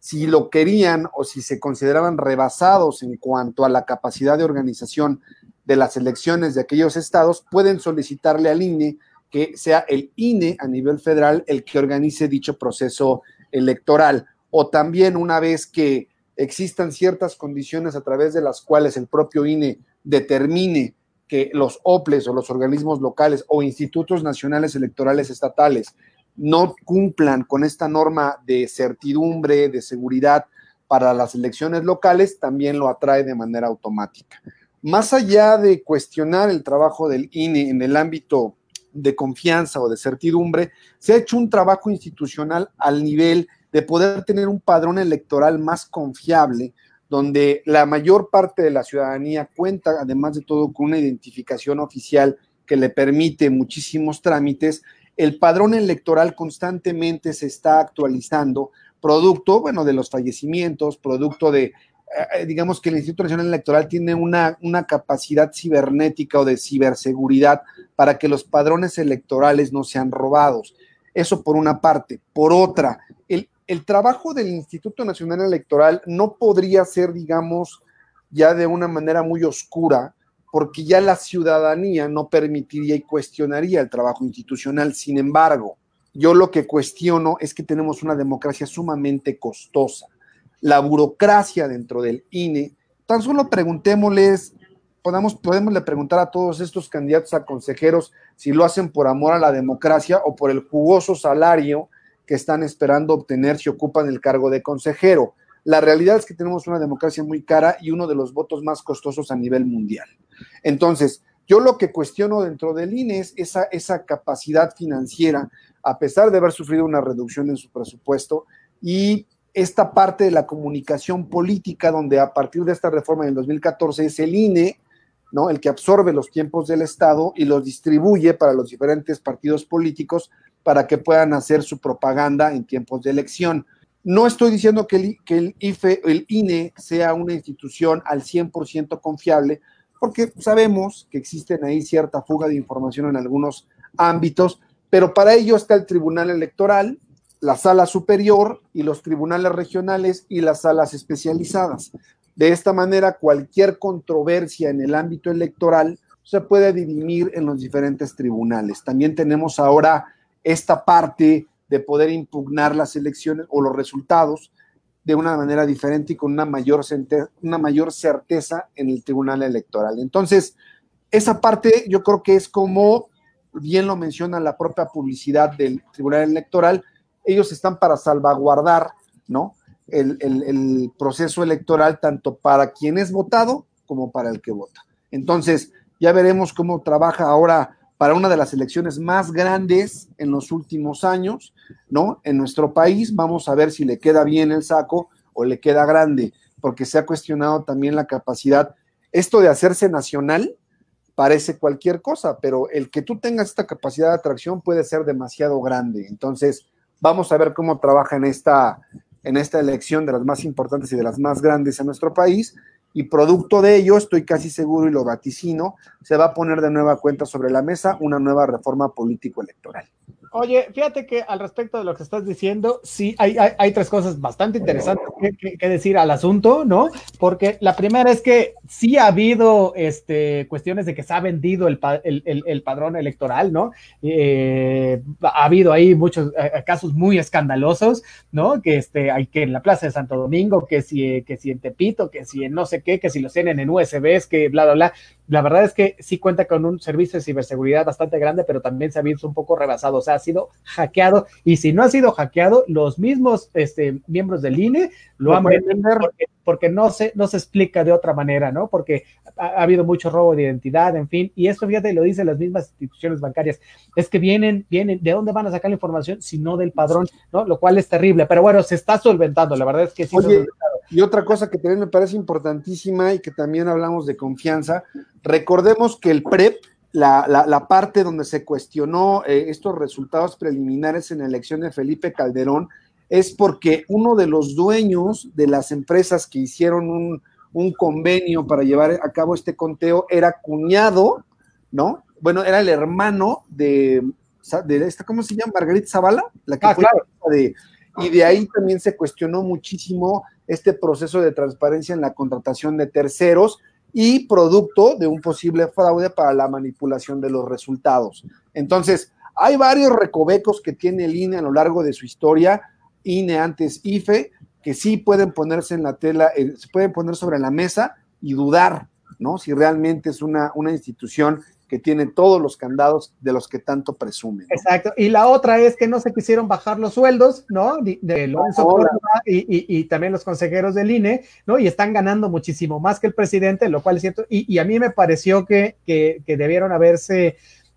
si lo querían o si se consideraban rebasados en cuanto a la capacidad de organización de las elecciones de aquellos estados pueden solicitarle al INE que sea el INE a nivel federal el que organice dicho proceso electoral. O también una vez que existan ciertas condiciones a través de las cuales el propio INE determine que los OPLES o los organismos locales o institutos nacionales electorales estatales no cumplan con esta norma de certidumbre, de seguridad para las elecciones locales, también lo atrae de manera automática más allá de cuestionar el trabajo del INE en el ámbito de confianza o de certidumbre, se ha hecho un trabajo institucional al nivel de poder tener un padrón electoral más confiable, donde la mayor parte de la ciudadanía cuenta, además de todo, con una identificación oficial que le permite muchísimos trámites. El padrón electoral constantemente se está actualizando, producto, bueno, de los fallecimientos, producto de digamos que el Instituto Nacional Electoral tiene una, una, capacidad cibernética o de ciberseguridad para que los padrones electorales no sean robados. Eso por una parte. Por otra, el, el trabajo del Instituto Nacional Electoral no podría ser, digamos, ya de una manera muy oscura, porque ya la ciudadanía no permitiría y cuestionaría el trabajo institucional. Sin embargo, yo lo que cuestiono es que tenemos una democracia sumamente costosa la burocracia dentro del INE. Tan solo preguntémosles, podemos, podemos preguntar a todos estos candidatos a consejeros si lo hacen por amor a la democracia o por el jugoso salario que están esperando obtener si ocupan el cargo de consejero. la realidad es que tenemos una democracia muy cara y uno de los votos más costosos a nivel mundial. Entonces, yo lo que cuestiono dentro del INE es esa, esa capacidad financiera, a pesar de haber sufrido una reducción en su presupuesto y esta parte de la comunicación política, donde a partir de esta reforma del 2014 es el INE, ¿no? El que absorbe los tiempos del Estado y los distribuye para los diferentes partidos políticos para que puedan hacer su propaganda en tiempos de elección. No estoy diciendo que el, IFE, el INE sea una institución al 100% confiable, porque sabemos que existen ahí cierta fuga de información en algunos ámbitos, pero para ello está el Tribunal Electoral, la sala superior y los tribunales regionales y las salas especializadas. De esta manera, cualquier controversia en el ámbito electoral se puede dirimir en los diferentes tribunales. También tenemos ahora esta parte de poder impugnar las elecciones o los resultados de una manera diferente y con una mayor, una mayor certeza en el tribunal electoral. Entonces, esa parte yo creo que es como bien lo menciona la propia publicidad del tribunal electoral, ellos están para salvaguardar, ¿no? El, proceso electoral tanto para quien es votado como para el que vota. Entonces, ya veremos cómo trabaja ahora para una de las elecciones más grandes en los últimos años, ¿no? En nuestro país, vamos a ver si le queda bien el saco o le queda grande, porque se ha cuestionado también la capacidad. Esto de hacerse nacional parece cualquier cosa, pero el que tú tengas esta capacidad de atracción puede ser demasiado grande. Entonces, Vamos a ver cómo trabaja en esta, en esta elección de las más importantes y de las más grandes en nuestro país. Y producto de ello, estoy casi seguro y lo vaticino, se va a poner de nueva cuenta sobre la mesa una nueva reforma político-electoral. Oye, fíjate que al respecto de lo que estás diciendo, sí, hay, hay, tres cosas bastante interesantes que, decir al asunto, ¿no? Porque la primera es que sí ha habido este, cuestiones de que se ha vendido el, el, el, padrón electoral, ¿no? Eh, ha habido ahí muchos eh, casos muy escandalosos, ¿no? Que este, hay que en la Plaza de Santo Domingo, que si, que si en Tepito, que si en no sé qué, que si los tienen en USBs, que bla, bla, bla la verdad es que sí cuenta con un servicio de ciberseguridad bastante grande, pero también se ha visto un poco rebasado, o sea, ha sido hackeado y si no ha sido hackeado, los mismos este, miembros del INE lo, han vendido porque, no, se, no se explica de otra manera, ¿no? Porque ha, habido mucho robo de identidad, en fin, y esto fíjate, lo dicen las mismas instituciones bancarias, es que vienen, vienen, ¿de dónde van a sacar la información si no del padrón, ¿no? Lo cual es terrible, pero bueno, se está solventando, la verdad es que sí. Oye, y otra cosa que también me parece importantísima y que también hablamos de confianza, recordemos que el PREP, la, parte donde se cuestionó eh, estos resultados preliminares en la elección de Felipe Calderón, es porque uno de los dueños de las empresas que hicieron un, convenio para llevar a cabo este conteo era cuñado, ¿no? Bueno, era el hermano de, de esta, ¿cómo se llama? Margarita Zavala, la que ah, fue de, y de ahí también se cuestionó muchísimo este proceso de transparencia en la contratación de terceros y producto de un posible fraude para la manipulación de los resultados. Entonces, hay varios recovecos que tiene el INE a lo largo de su historia, INE antes IFE, que sí pueden ponerse en la tela, eh, se pueden poner sobre la mesa y dudar, ¿no? Si realmente es una, una institución que tiene todos los candados de los que tanto presumen. Exacto. Y la otra es que no se quisieron bajar los sueldos, ¿no? De, Lorenzo Córdoba y, también los consejeros del INE, ¿no? Y están ganando muchísimo más que el presidente, lo cual es cierto. Y, a mí me pareció que, que, debieron haberse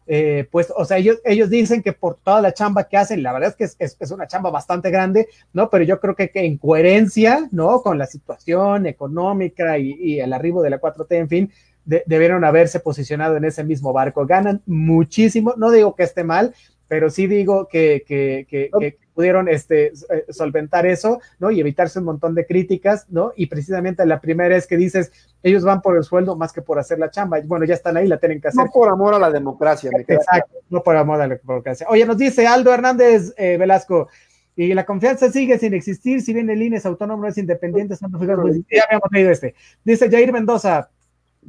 eh, pues, o sea, ellos, ellos dicen que por toda la chamba que hacen, la verdad es que es, una chamba bastante grande, ¿no? Pero yo creo que, que en coherencia, ¿no? Con la situación económica y, y, el arribo de la 4T, en fin, debieron haberse posicionado en ese mismo barco. Ganan muchísimo, no digo que esté mal, pero sí digo que, que, pudieron este, eh, solventar eso, ¿no? Y evitarse un montón de críticas, ¿no? Y precisamente la primera es que dices, ellos van por el sueldo más que por hacer la chamba. Bueno, ya están ahí, la tienen que hacer. No por amor a la democracia. Me Exacto, no por amor a la democracia. Oye, nos dice Aldo Hernández eh, Velasco, y la confianza sigue sin existir, si bien el INE es autónomo, no es independiente, ya habíamos leído este. Dice Jair Mendoza,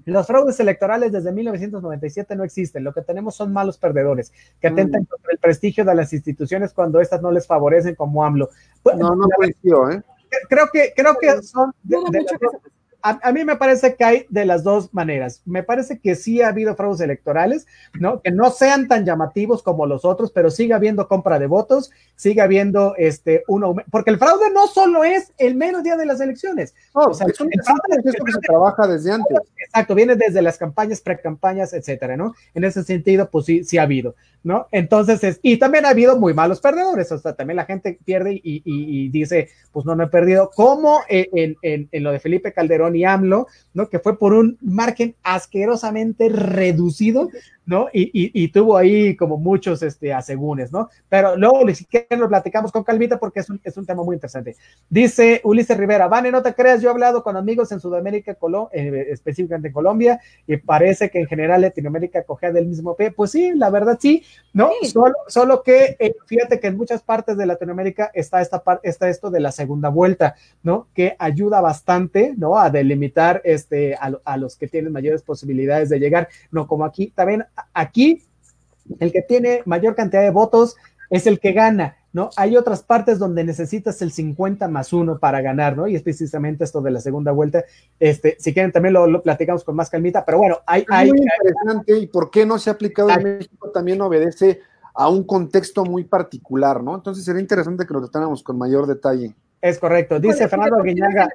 los fraudes electorales desde 1997 no existen. Lo que tenemos son malos perdedores que mm. atentan contra el prestigio de las instituciones cuando estas no les favorecen como AMLO. No, no coincido, ¿eh? Creo que, creo que son. A, mí me parece que hay de las dos maneras. Me parece que sí ha habido fraudes electorales, ¿no? Que no sean tan llamativos como los otros, pero sigue habiendo compra de votos, sigue habiendo este uno, porque el fraude no solo es el menos día de las elecciones. o sea, es un el fraude que se trabaja desde antes. Exacto, viene desde las campañas, precampañas, etcétera, ¿no? En ese sentido, pues sí, sí ha habido, ¿no? Entonces, es, y también ha habido muy malos perdedores, o sea, también la gente pierde y, dice, pues no, no he perdido, como en, en, en lo de Felipe Calderón y AMLO, ¿no? Que fue por un margen asquerosamente reducido, ¿no? Y, tuvo ahí como muchos este, asegúnes, ¿no? Pero luego ni siquiera lo platicamos con Calvita porque es un, es un tema muy interesante. Dice Ulises Rivera, Vane, no te creas, yo he hablado con amigos en Sudamérica, eh, específicamente en Colombia, y parece que en general Latinoamérica cogea del mismo pie. Pues sí, la verdad sí, ¿no? Solo, solo que eh, fíjate que en muchas partes de Latinoamérica está, esta está esto de la segunda vuelta, ¿no? Que ayuda bastante, ¿no? A delimitar este, a, a los que tienen mayores posibilidades de llegar, no como aquí. También aquí el que tiene mayor cantidad de votos es el que gana, ¿no? Hay otras partes donde necesitas el 50 más uno para ganar, ¿no? Y es precisamente esto de la segunda vuelta. Este, si quieren también lo, platicamos con más calmita, pero bueno, hay... hay muy interesante y por qué no se ha aplicado en México también obedece a un contexto muy particular, ¿no? Entonces sería interesante que lo tratáramos con mayor detalle. Es correcto, dice Fernando Guiñaga.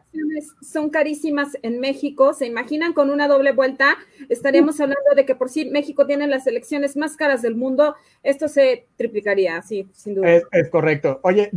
Son carísimas en México, ¿se imaginan con una doble vuelta? Estaríamos hablando de que por sí México tiene las elecciones más caras del mundo, esto se triplicaría, sí, sin duda. Es, correcto. Oye,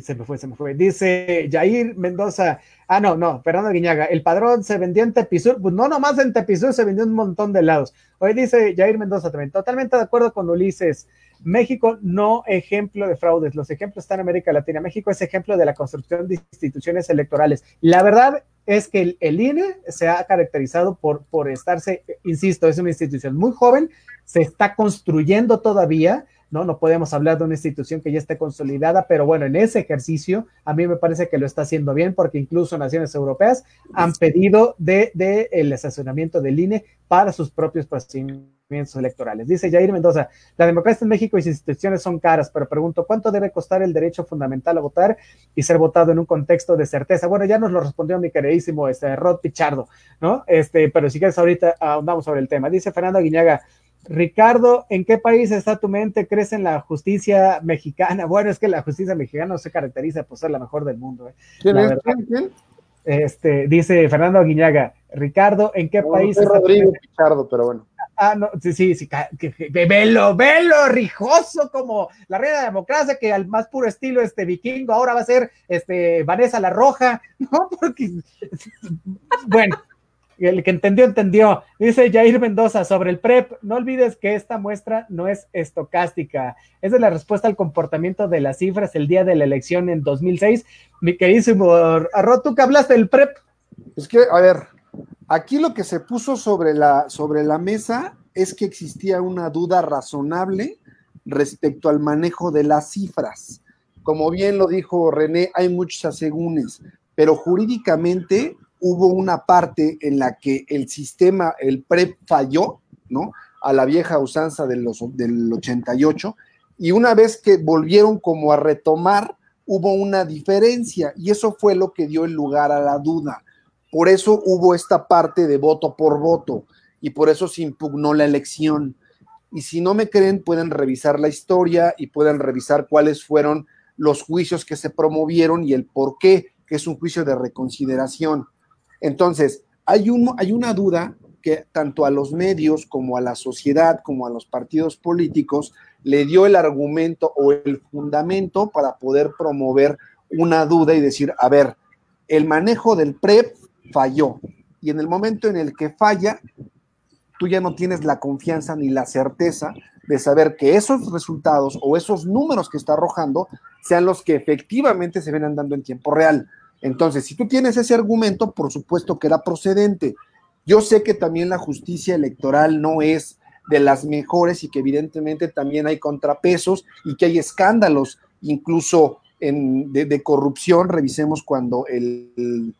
se me fue, se me fue. Dice Jair Mendoza, ah, no, no, Fernando Guiñaga, el padrón se vendió en Tepisur, pues no nomás en Tepisur, se vendió un montón de lados. Hoy dice Jair Mendoza también, totalmente de acuerdo con Ulises. México no ejemplo de fraudes, los ejemplos están en América Latina. México es ejemplo de la construcción de instituciones electorales. La verdad es que el, INE se ha caracterizado por, por estarse, insisto, es una institución muy joven, se está construyendo todavía, ¿no? No podemos hablar de una institución que ya esté consolidada, pero bueno, en ese ejercicio a mí me parece que lo está haciendo bien porque incluso naciones europeas han pedido de, de el estacionamiento del INE para sus propios procedimientos electorales. Dice Jair Mendoza, la democracia en México y sus instituciones son caras, pero pregunto, ¿cuánto debe costar el derecho fundamental a votar y ser votado en un contexto de certeza? Bueno, ya nos lo respondió mi queridísimo este, Rod Pichardo, ¿no? Este, pero si quieres ahorita ahondamos sobre el tema. Dice Fernando Guiñaga, Ricardo, ¿en qué país está tu mente? ¿Crees en la justicia mexicana? <laughs> Bueno, es que la justicia mexicana no se caracteriza por ser la mejor del mundo. ¿eh? ¿Quién, es? ¿Quién, Este, dice Fernando Aguiñaga, Ricardo, ¿en qué país? está Rodrigo Pichardo, pero bueno. Ah, no, sí, sí, sí, velo, velo, rijoso como la reina de la democracia, que al más puro estilo este vikingo ahora va a ser este Vanessa la Roja, <laughs> ¿no? Porque, <laughs> bueno, el que entendió, entendió. Dice Jair Mendoza sobre el PREP, no olvides que esta muestra no es estocástica. Esa es la respuesta al comportamiento de las cifras el día de la elección en 2006. Mi queridísimo Arro, tú que hablaste del PREP. Es que, a ver, Aquí lo que se puso sobre la, sobre la mesa es que existía una duda razonable respecto al manejo de las cifras. Como bien lo dijo René, hay muchos asegúnes, pero jurídicamente hubo una parte en la que el sistema, el PREP falló, ¿no? A la vieja usanza de los, del 88, y una vez que volvieron como a retomar, hubo una diferencia, y eso fue lo que dio el lugar a la duda. Por eso hubo esta parte de voto por voto y por eso se impugnó la elección. Y si no me creen, pueden revisar la historia y pueden revisar cuáles fueron los juicios que se promovieron y el por qué, que es un juicio de reconsideración. Entonces, hay, hay una duda que tanto a los medios como a la sociedad, como a los partidos políticos, le dio el argumento o el fundamento para poder promover una duda y decir, a ver, el manejo del PREP falló. Y en el momento en el que falla, tú ya no tienes la confianza ni la certeza de saber que esos resultados o esos números que está arrojando sean los que efectivamente se ven dando en tiempo real. Entonces, si tú tienes ese argumento, por supuesto que era procedente. Yo sé que también la justicia electoral no es de las mejores y que evidentemente también hay contrapesos y que hay escándalos, incluso en, de, corrupción. Revisemos cuando el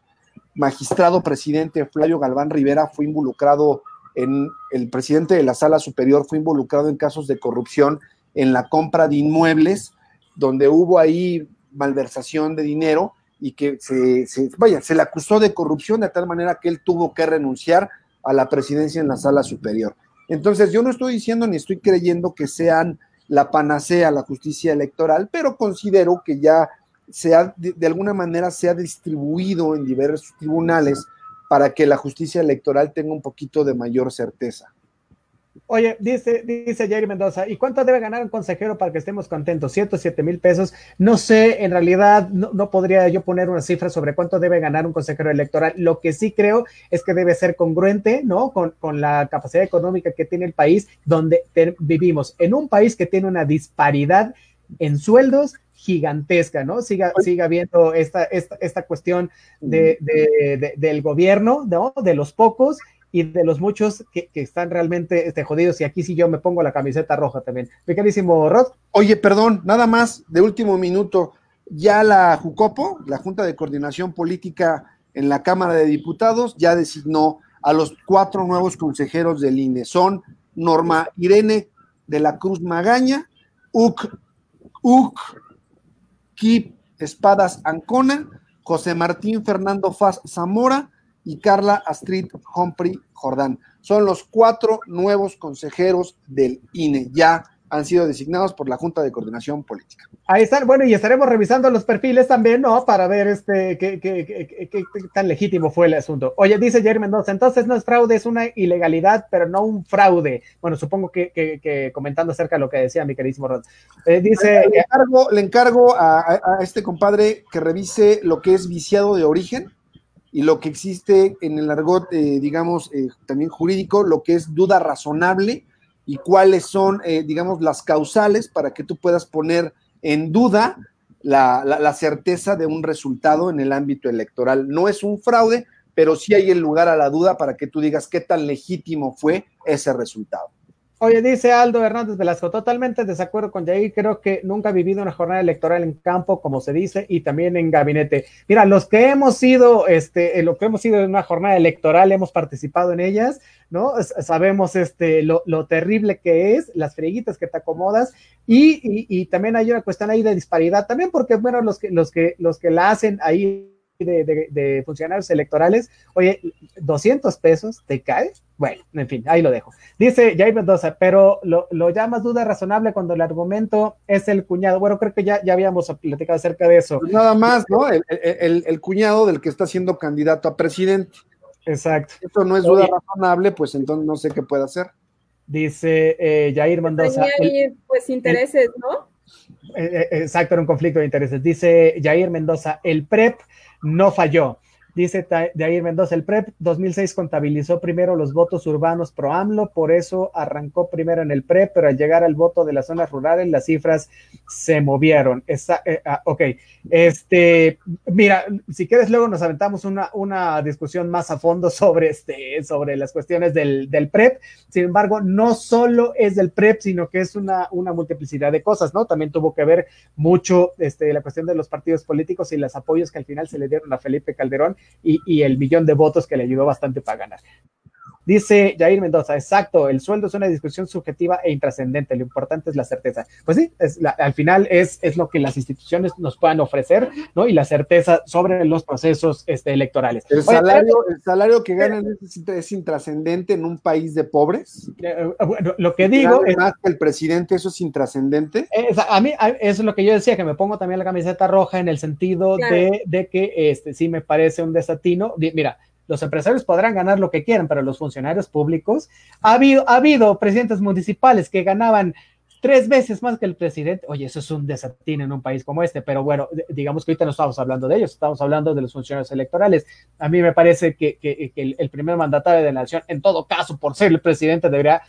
magistrado presidente Flavio Galván Rivera fue involucrado en, el presidente de la sala superior fue involucrado en casos de corrupción en la compra de inmuebles, donde hubo ahí malversación de dinero y que se, vaya, se le acusó de corrupción de tal manera que él tuvo que renunciar a la presidencia en la sala superior. Entonces, yo no estoy diciendo ni estoy creyendo que sean la panacea la justicia electoral, pero considero que ya se ha, de alguna manera se ha distribuido en diversos tribunales para que la justicia electoral tenga un poquito de mayor certeza. Oye, dice, dice Jerry Mendoza, ¿y cuánto debe ganar un consejero para que estemos contentos? 107 mil pesos. No sé, en realidad no, no, podría yo poner una cifra sobre cuánto debe ganar un consejero electoral. Lo que sí creo es que debe ser congruente, ¿no? Con, con la capacidad económica que tiene el país donde te, vivimos. En un país que tiene una disparidad en sueldos gigantesca, ¿no? Siga, siga viendo esta, esta, esta cuestión de, de, de, del gobierno, ¿no? De los pocos y de los muchos que, que están realmente este, jodidos. Y aquí sí yo me pongo la camiseta roja también. Mi queridísimo Rod. Oye, perdón, nada más de último minuto. Ya la Jucopo, la Junta de Coordinación Política en la Cámara de Diputados, ya designó a los cuatro nuevos consejeros del INE. Son Norma Irene de la Cruz Magaña, Uc, Uc Kip Espadas Ancona, José Martín Fernando Faz Zamora, y Carla Astrid Humphrey Jordán. Son los cuatro nuevos consejeros del INE. Ya han sido designados por la Junta de Coordinación Política. Ahí están, bueno, y estaremos revisando los perfiles también, ¿no? Para ver este qué, qué, qué, qué tan legítimo fue el asunto. Oye, dice Jerry Mendoza, entonces no es fraude, es una ilegalidad, pero no un fraude. Bueno, supongo que, comentando acerca de lo que decía mi queridísimo Rod. Eh, dice. Le encargo, le encargo a, a, a este compadre que revise lo que es viciado de origen y lo que existe en el argot, eh, digamos, eh, también jurídico, lo que es duda razonable y cuáles son, eh, digamos, las causales para que tú puedas poner en duda la, la, la, certeza de un resultado en el ámbito electoral. No es un fraude, pero sí hay el lugar a la duda para que tú digas qué tan legítimo fue ese resultado. Oye, dice Aldo Hernández Velasco, totalmente desacuerdo con Jair, creo que nunca ha vivido una jornada electoral en campo, como se dice, y también en gabinete. Mira, los que hemos sido, este, lo que hemos sido en una jornada electoral, hemos participado en ellas, ¿no? Sabemos este, lo, lo terrible que es, las frieguitas que te acomodas, y, y, y, también hay una cuestión ahí de disparidad, también porque, bueno, los que, los que, los que la hacen ahí de, de, de, funcionarios electorales, oye, 200 pesos, ¿te cae? Bueno, en fin, ahí lo dejo. Dice Jair Mendoza, pero lo, lo llamas duda razonable cuando el argumento es el cuñado. Bueno, creo que ya, ya habíamos platicado acerca de eso. Pues nada más, ¿no? El, el, el, cuñado del que está siendo candidato a presidente. Exacto. Esto no es duda oye, razonable, pues entonces no sé qué puede hacer. Dice eh, Jair Mendoza. Hay, pues intereses, ¿no? Eh, exacto, era un conflicto de intereses. Dice Jair Mendoza, el PREP no falló. Dice Jair Mendoza, el PREP 2006 contabilizó primero los votos urbanos pro AMLO, por eso arrancó primero en el PREP, pero al llegar al voto de las zonas rurales las cifras se movieron. Esa, eh, ah, ok, este, mira, si quieres luego nos aventamos una, una discusión más a fondo sobre, este, sobre las cuestiones del, del PREP. Sin embargo, no solo es del PREP, sino que es una, una multiplicidad de cosas, ¿no? También tuvo que ver mucho este, la cuestión de los partidos políticos y los apoyos que al final se le dieron a Felipe Calderón y, y, el millón de votos que le ayudó bastante para ganar. Dice Jair Mendoza, exacto, el sueldo es una discusión subjetiva e intrascendente, lo importante es la certeza. Pues sí, es la, al final es, es lo que las instituciones nos puedan ofrecer, ¿no? Y la certeza sobre los procesos este, electorales. ¿El salario, Oye, ¿El salario que ganan es, es intrascendente en un país de pobres? Eh, bueno, lo que digo... Es, más que el presidente, eso es intrascendente. Es, a mí, a, eso es lo que yo decía, que me pongo también la camiseta roja en el sentido claro. de, de, que este, sí me parece un desatino. Mira, los empresarios podrán ganar lo que quieran, pero los funcionarios públicos, ha habido, ha habido presidentes municipales que ganaban tres veces más que el presidente. Oye, eso es un desatino en un país como este, pero bueno, digamos que ahorita no estamos hablando de ellos, estamos hablando de los funcionarios electorales. A mí me parece que el, el, primer mandatario de la nación, en todo caso, por ser el presidente, debería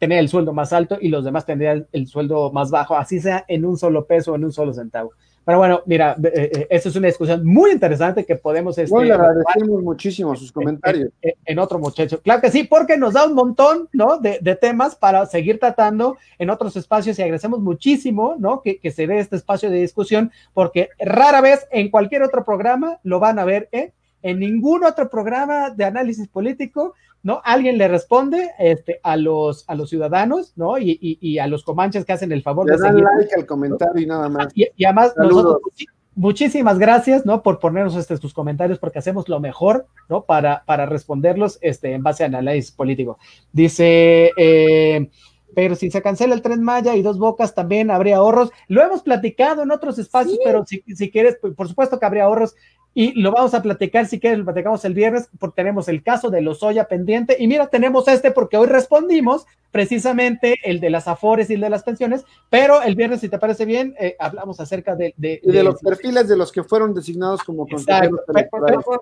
tener el sueldo más alto y los demás tendrían el sueldo más bajo, así sea en un solo peso o en un solo centavo. Pero bueno, mira, eh, eh, esta es una discusión muy interesante que podemos... Este, bueno, le agradecemos muchísimo sus comentarios. En, en, en, otro muchacho. Claro que sí, porque nos da un montón, ¿no? De, de, temas para seguir tratando en otros espacios y agradecemos muchísimo, ¿no? Que, que se dé este espacio de discusión, porque rara vez en cualquier otro programa lo van a ver, ¿eh? En ningún otro programa de análisis político ¿no? Alguien le responde este, a, los, a los ciudadanos, ¿no? Y, y, y a los comanches que hacen el favor le de dan seguir. like al comentario ¿no? y nada más. Y, y además Saludos. nosotros muchísimas gracias, ¿no? Por ponernos este, tus comentarios, porque hacemos lo mejor, ¿no? Para, para responderlos este, en base a análisis político. Dice, eh, pero si se cancela el tren Maya y dos bocas, también habría ahorros. Lo hemos platicado en otros espacios, pero si, si quieres, por supuesto que habría ahorros y lo vamos a platicar, si quieres, lo platicamos el viernes, porque tenemos el caso de Lozoya pendiente. Y mira, tenemos este porque hoy respondimos precisamente el de las afores y el de las pensiones, pero el viernes, si te parece bien, eh, hablamos acerca de... De, de, los perfiles de los que fueron designados como consejeros pero,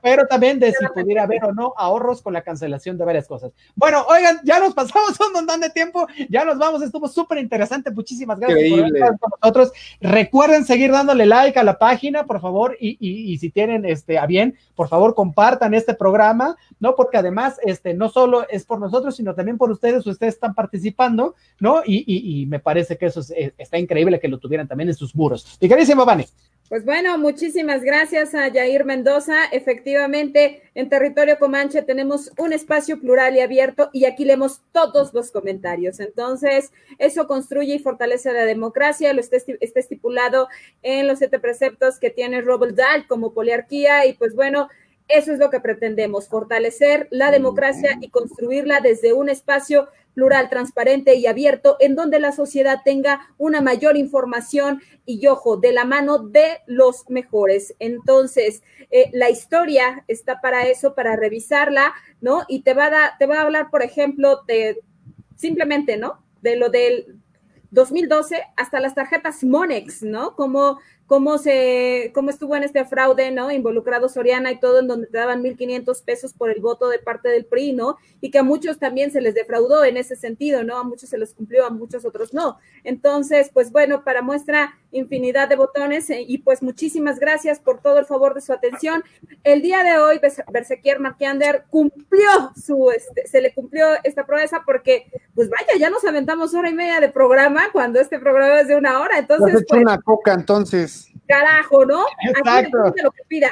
pero, también de si pudiera haber o no ahorros con la cancelación de varias cosas. Bueno, oigan, ya nos pasamos un montón de tiempo, ya nos vamos, estuvo súper interesante, muchísimas gracias por estar con nosotros. Recuerden seguir dándole like a la página, por favor, y, y, y si tienen este, a bien, por favor compartan este programa, ¿no? Porque además, este, no solo es por nosotros, sino también por ustedes, ustedes están participando, ¿no? Y, me parece que eso es, eh, está increíble que lo tuvieran también en sus muros. Mi carísimo Vane. Pues bueno, muchísimas gracias a Jair Mendoza. Efectivamente, en territorio Comanche tenemos un espacio plural y abierto y aquí leemos todos los comentarios. Entonces, eso construye y fortalece la democracia, lo está estipulado en los siete preceptos que tiene Robert Dahl como poliarquía y pues bueno, eso es lo que pretendemos, fortalecer la democracia y construirla desde un espacio plural, transparente y abierto, en donde la sociedad tenga una mayor información y, ojo, de la mano de los mejores. Entonces, eh, la historia está para eso, para revisarla, ¿no? Y te va a, te va a hablar, por ejemplo, de simplemente, ¿no? De lo del 2012 hasta las tarjetas Monex, ¿no? Como cómo se, cómo estuvo en este fraude, ¿no? Involucrado Soriana y todo, en donde te daban 1.500 pesos por el voto de parte del PRI, ¿no? Y que a muchos también se les defraudó en ese sentido, ¿no? A muchos se les cumplió, a muchos otros no. Entonces, pues bueno, para muestra infinidad de botones eh, y pues muchísimas gracias por todo el favor de su atención. El día de hoy, Bersequier Marquiander cumplió su, este, se le cumplió esta proeza porque, pues vaya, ya nos aventamos hora y media de programa cuando este programa es de una hora, entonces. Pues, pues, una coca, entonces. Carajo, ¿no? Exacto. Aquí lo que pida.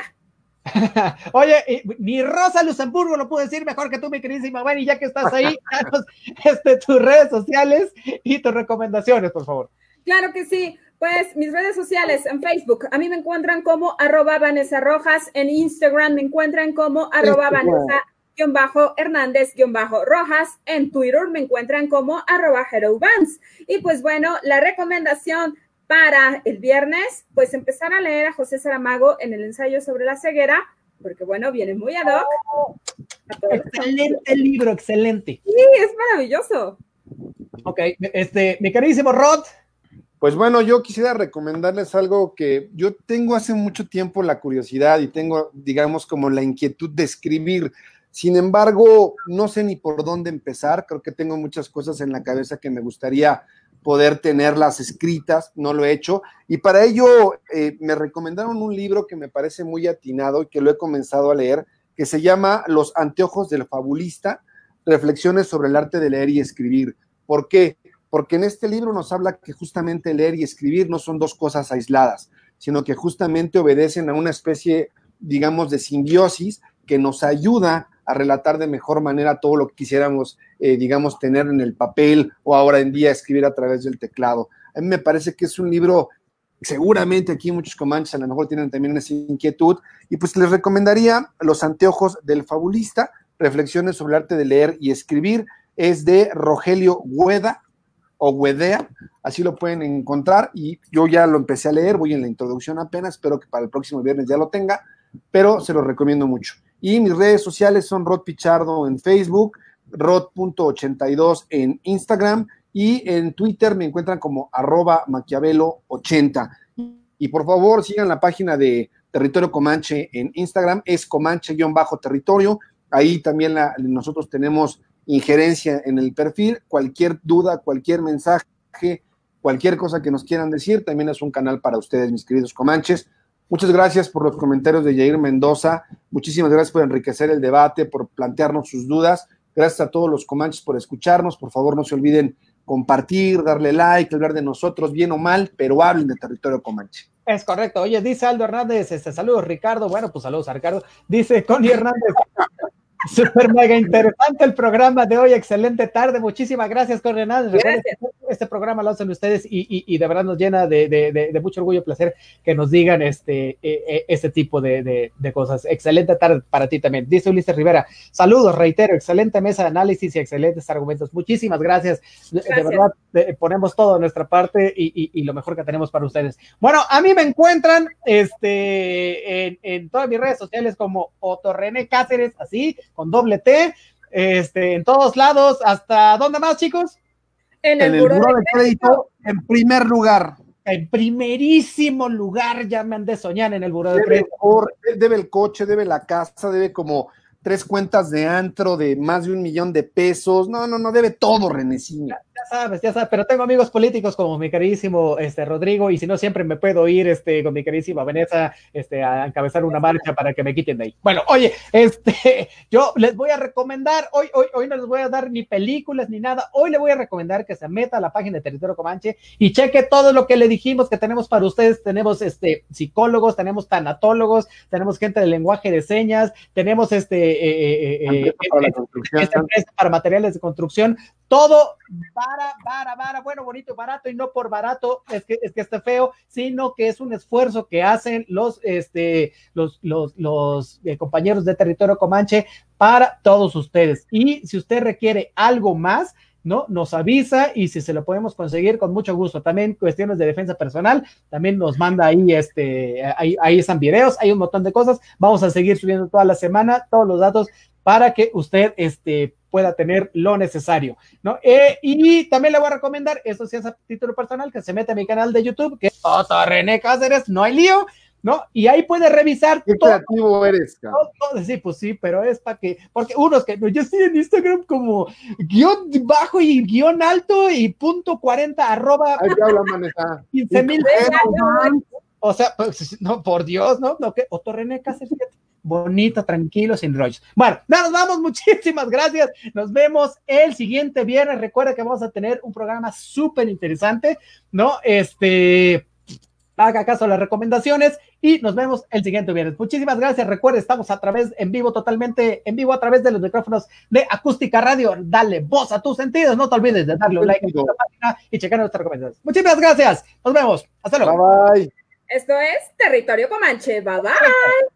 <laughs> Oye, ni Rosa Luxemburgo lo pudo decir mejor que tú, mi queridísima y ya que estás ahí, <laughs> danos este, tus redes sociales y tus recomendaciones, por favor. Claro que sí. Pues mis redes sociales en Facebook, a mí me encuentran como arroba Vanessa Rojas, en Instagram me encuentran como arroba Vanessa bajo Hernández bajo Rojas, en Twitter me encuentran como arroba Hero Y pues bueno, la recomendación para el viernes, pues empezar a leer a José Saramago en el ensayo sobre la ceguera, porque bueno, viene muy ad hoc. Excelente libro, excelente. Sí, es maravilloso. Ok, este, mi carísimo Rod. Pues bueno, yo quisiera recomendarles algo que yo tengo hace mucho tiempo la curiosidad y tengo, digamos, como la inquietud de escribir. Sin embargo, no sé ni por dónde empezar. Creo que tengo muchas cosas en la cabeza que me gustaría poder tenerlas escritas, no lo he hecho. Y para ello eh, me recomendaron un libro que me parece muy atinado y que lo he comenzado a leer, que se llama Los anteojos del fabulista, reflexiones sobre el arte de leer y escribir. ¿Por qué? Porque en este libro nos habla que justamente leer y escribir no son dos cosas aisladas, sino que justamente obedecen a una especie, digamos, de simbiosis que nos ayuda a relatar de mejor manera todo lo que quisiéramos, eh, digamos, tener en el papel o ahora en día escribir a través del teclado. A mí me parece que es un libro, seguramente aquí muchos comanches a lo mejor tienen también esa inquietud, y pues les recomendaría Los anteojos del fabulista, Reflexiones sobre el arte de leer y escribir, es de Rogelio Hueda o Huedea, así lo pueden encontrar y yo ya lo empecé a leer, voy en la introducción apenas, espero que para el próximo viernes ya lo tenga, pero se lo recomiendo mucho. Y mis redes sociales son Rod Pichardo en Facebook, Rod.82 en Instagram y en Twitter me encuentran como arroba maquiavelo80. Y por favor sigan la página de Territorio Comanche en Instagram, es Comanche-territorio. Ahí también nosotros tenemos injerencia en el perfil. Cualquier duda, cualquier mensaje, cualquier cosa que nos quieran decir, también es un canal para ustedes, mis queridos Comanches. Muchas gracias por los comentarios de Jair Mendoza. Muchísimas gracias por enriquecer el debate, por plantearnos sus dudas. Gracias a todos los comanches por escucharnos. Por favor, no se olviden compartir, darle like, hablar de nosotros, bien o mal, pero hablen de territorio comanche. Es correcto. Oye, dice Aldo Hernández, este, saludos Ricardo. Bueno, pues saludos a Ricardo. Dice Connie Hernández. Súper mega interesante el programa de hoy. Excelente tarde. Muchísimas gracias, Hernández. este programa lo hacen ustedes y, de verdad nos llena de, mucho orgullo y placer que nos digan este, este tipo de, cosas. Excelente tarde para ti también. Dice Ulises Rivera, saludos, reitero, excelente mesa de análisis y excelentes argumentos. Muchísimas gracias. De verdad, ponemos todo de nuestra parte y, lo mejor que tenemos para ustedes. Bueno, a mí me encuentran este, en, en todas mis redes sociales como Otorrene Cáceres, así, con doble T este, en todos lados, ¿hasta dónde más, chicos? En el, buro, de, crédito, en primer lugar. En primerísimo lugar, ya me han de soñar en el buro de crédito. debe el coche, debe la casa, debe como tres cuentas de antro de más de un millón de pesos. No, no, no, debe todo, Renecina sabes, ya sabes, pero tengo amigos políticos como mi carísimo este, Rodrigo, y si no, siempre me puedo ir este, con mi carísima Vanessa este, a encabezar una marcha para que me quiten de ahí. Bueno, oye, este, <laughs> yo les voy a recomendar, hoy, hoy, hoy no les voy a dar ni películas ni nada, hoy le voy a recomendar que se meta a la página de Territorio Comanche y cheque todo lo que le dijimos que tenemos para ustedes. Tenemos este, psicólogos, tenemos tanatólogos, tenemos gente de lenguaje de señas, tenemos este, eh, eh, eh, para materiales de construcción, todo para, para, para, bueno, bonito y barato, y no por barato es que, es que esté feo, sino que es un esfuerzo que hacen los, este, los, los, los eh, compañeros de territorio Comanche para todos ustedes. Y si usted requiere algo más, ¿no? Nos avisa y si se lo podemos conseguir con mucho gusto. También cuestiones de defensa personal, también nos manda ahí, este, ahí, ahí están videos, hay un montón de cosas. Vamos a seguir subiendo toda la semana todos los datos para que usted, este, pueda tener lo necesario, ¿no? Eh, y también le voy a recomendar, eso sí es a título personal, que se mete a mi canal de YouTube, que es Otto René Cáceres, no hay lío, ¿no? Y ahí puede revisar. Qué creativo eres, sí, pues sí, pero es para que, porque unos que yo estoy en Instagram como guion bajo y guion alto y punto 40 arroba. Ahí te habla, 15 mil. O sea, pues, no, por Dios, ¿no? No, que Otto René Cáceres, bonito, tranquilo, sin rollos. Bueno, nos vamos, <laughs> muchísimas gracias. Nos vemos el siguiente viernes. Recuerda que vamos a tener un programa súper interesante, ¿no? Este, haga caso a las recomendaciones y nos vemos el siguiente viernes. Muchísimas gracias. Recuerda, estamos a través, en vivo, totalmente en vivo a través de los micrófonos de Acústica Radio. Dale voz a tus sentidos. No te olvides de darle un like a nuestra página y checar nuestras recomendaciones. Muchísimas gracias. Nos vemos. Hasta luego. Bye bye. Esto es Territorio Comanche. Bye bye. <laughs>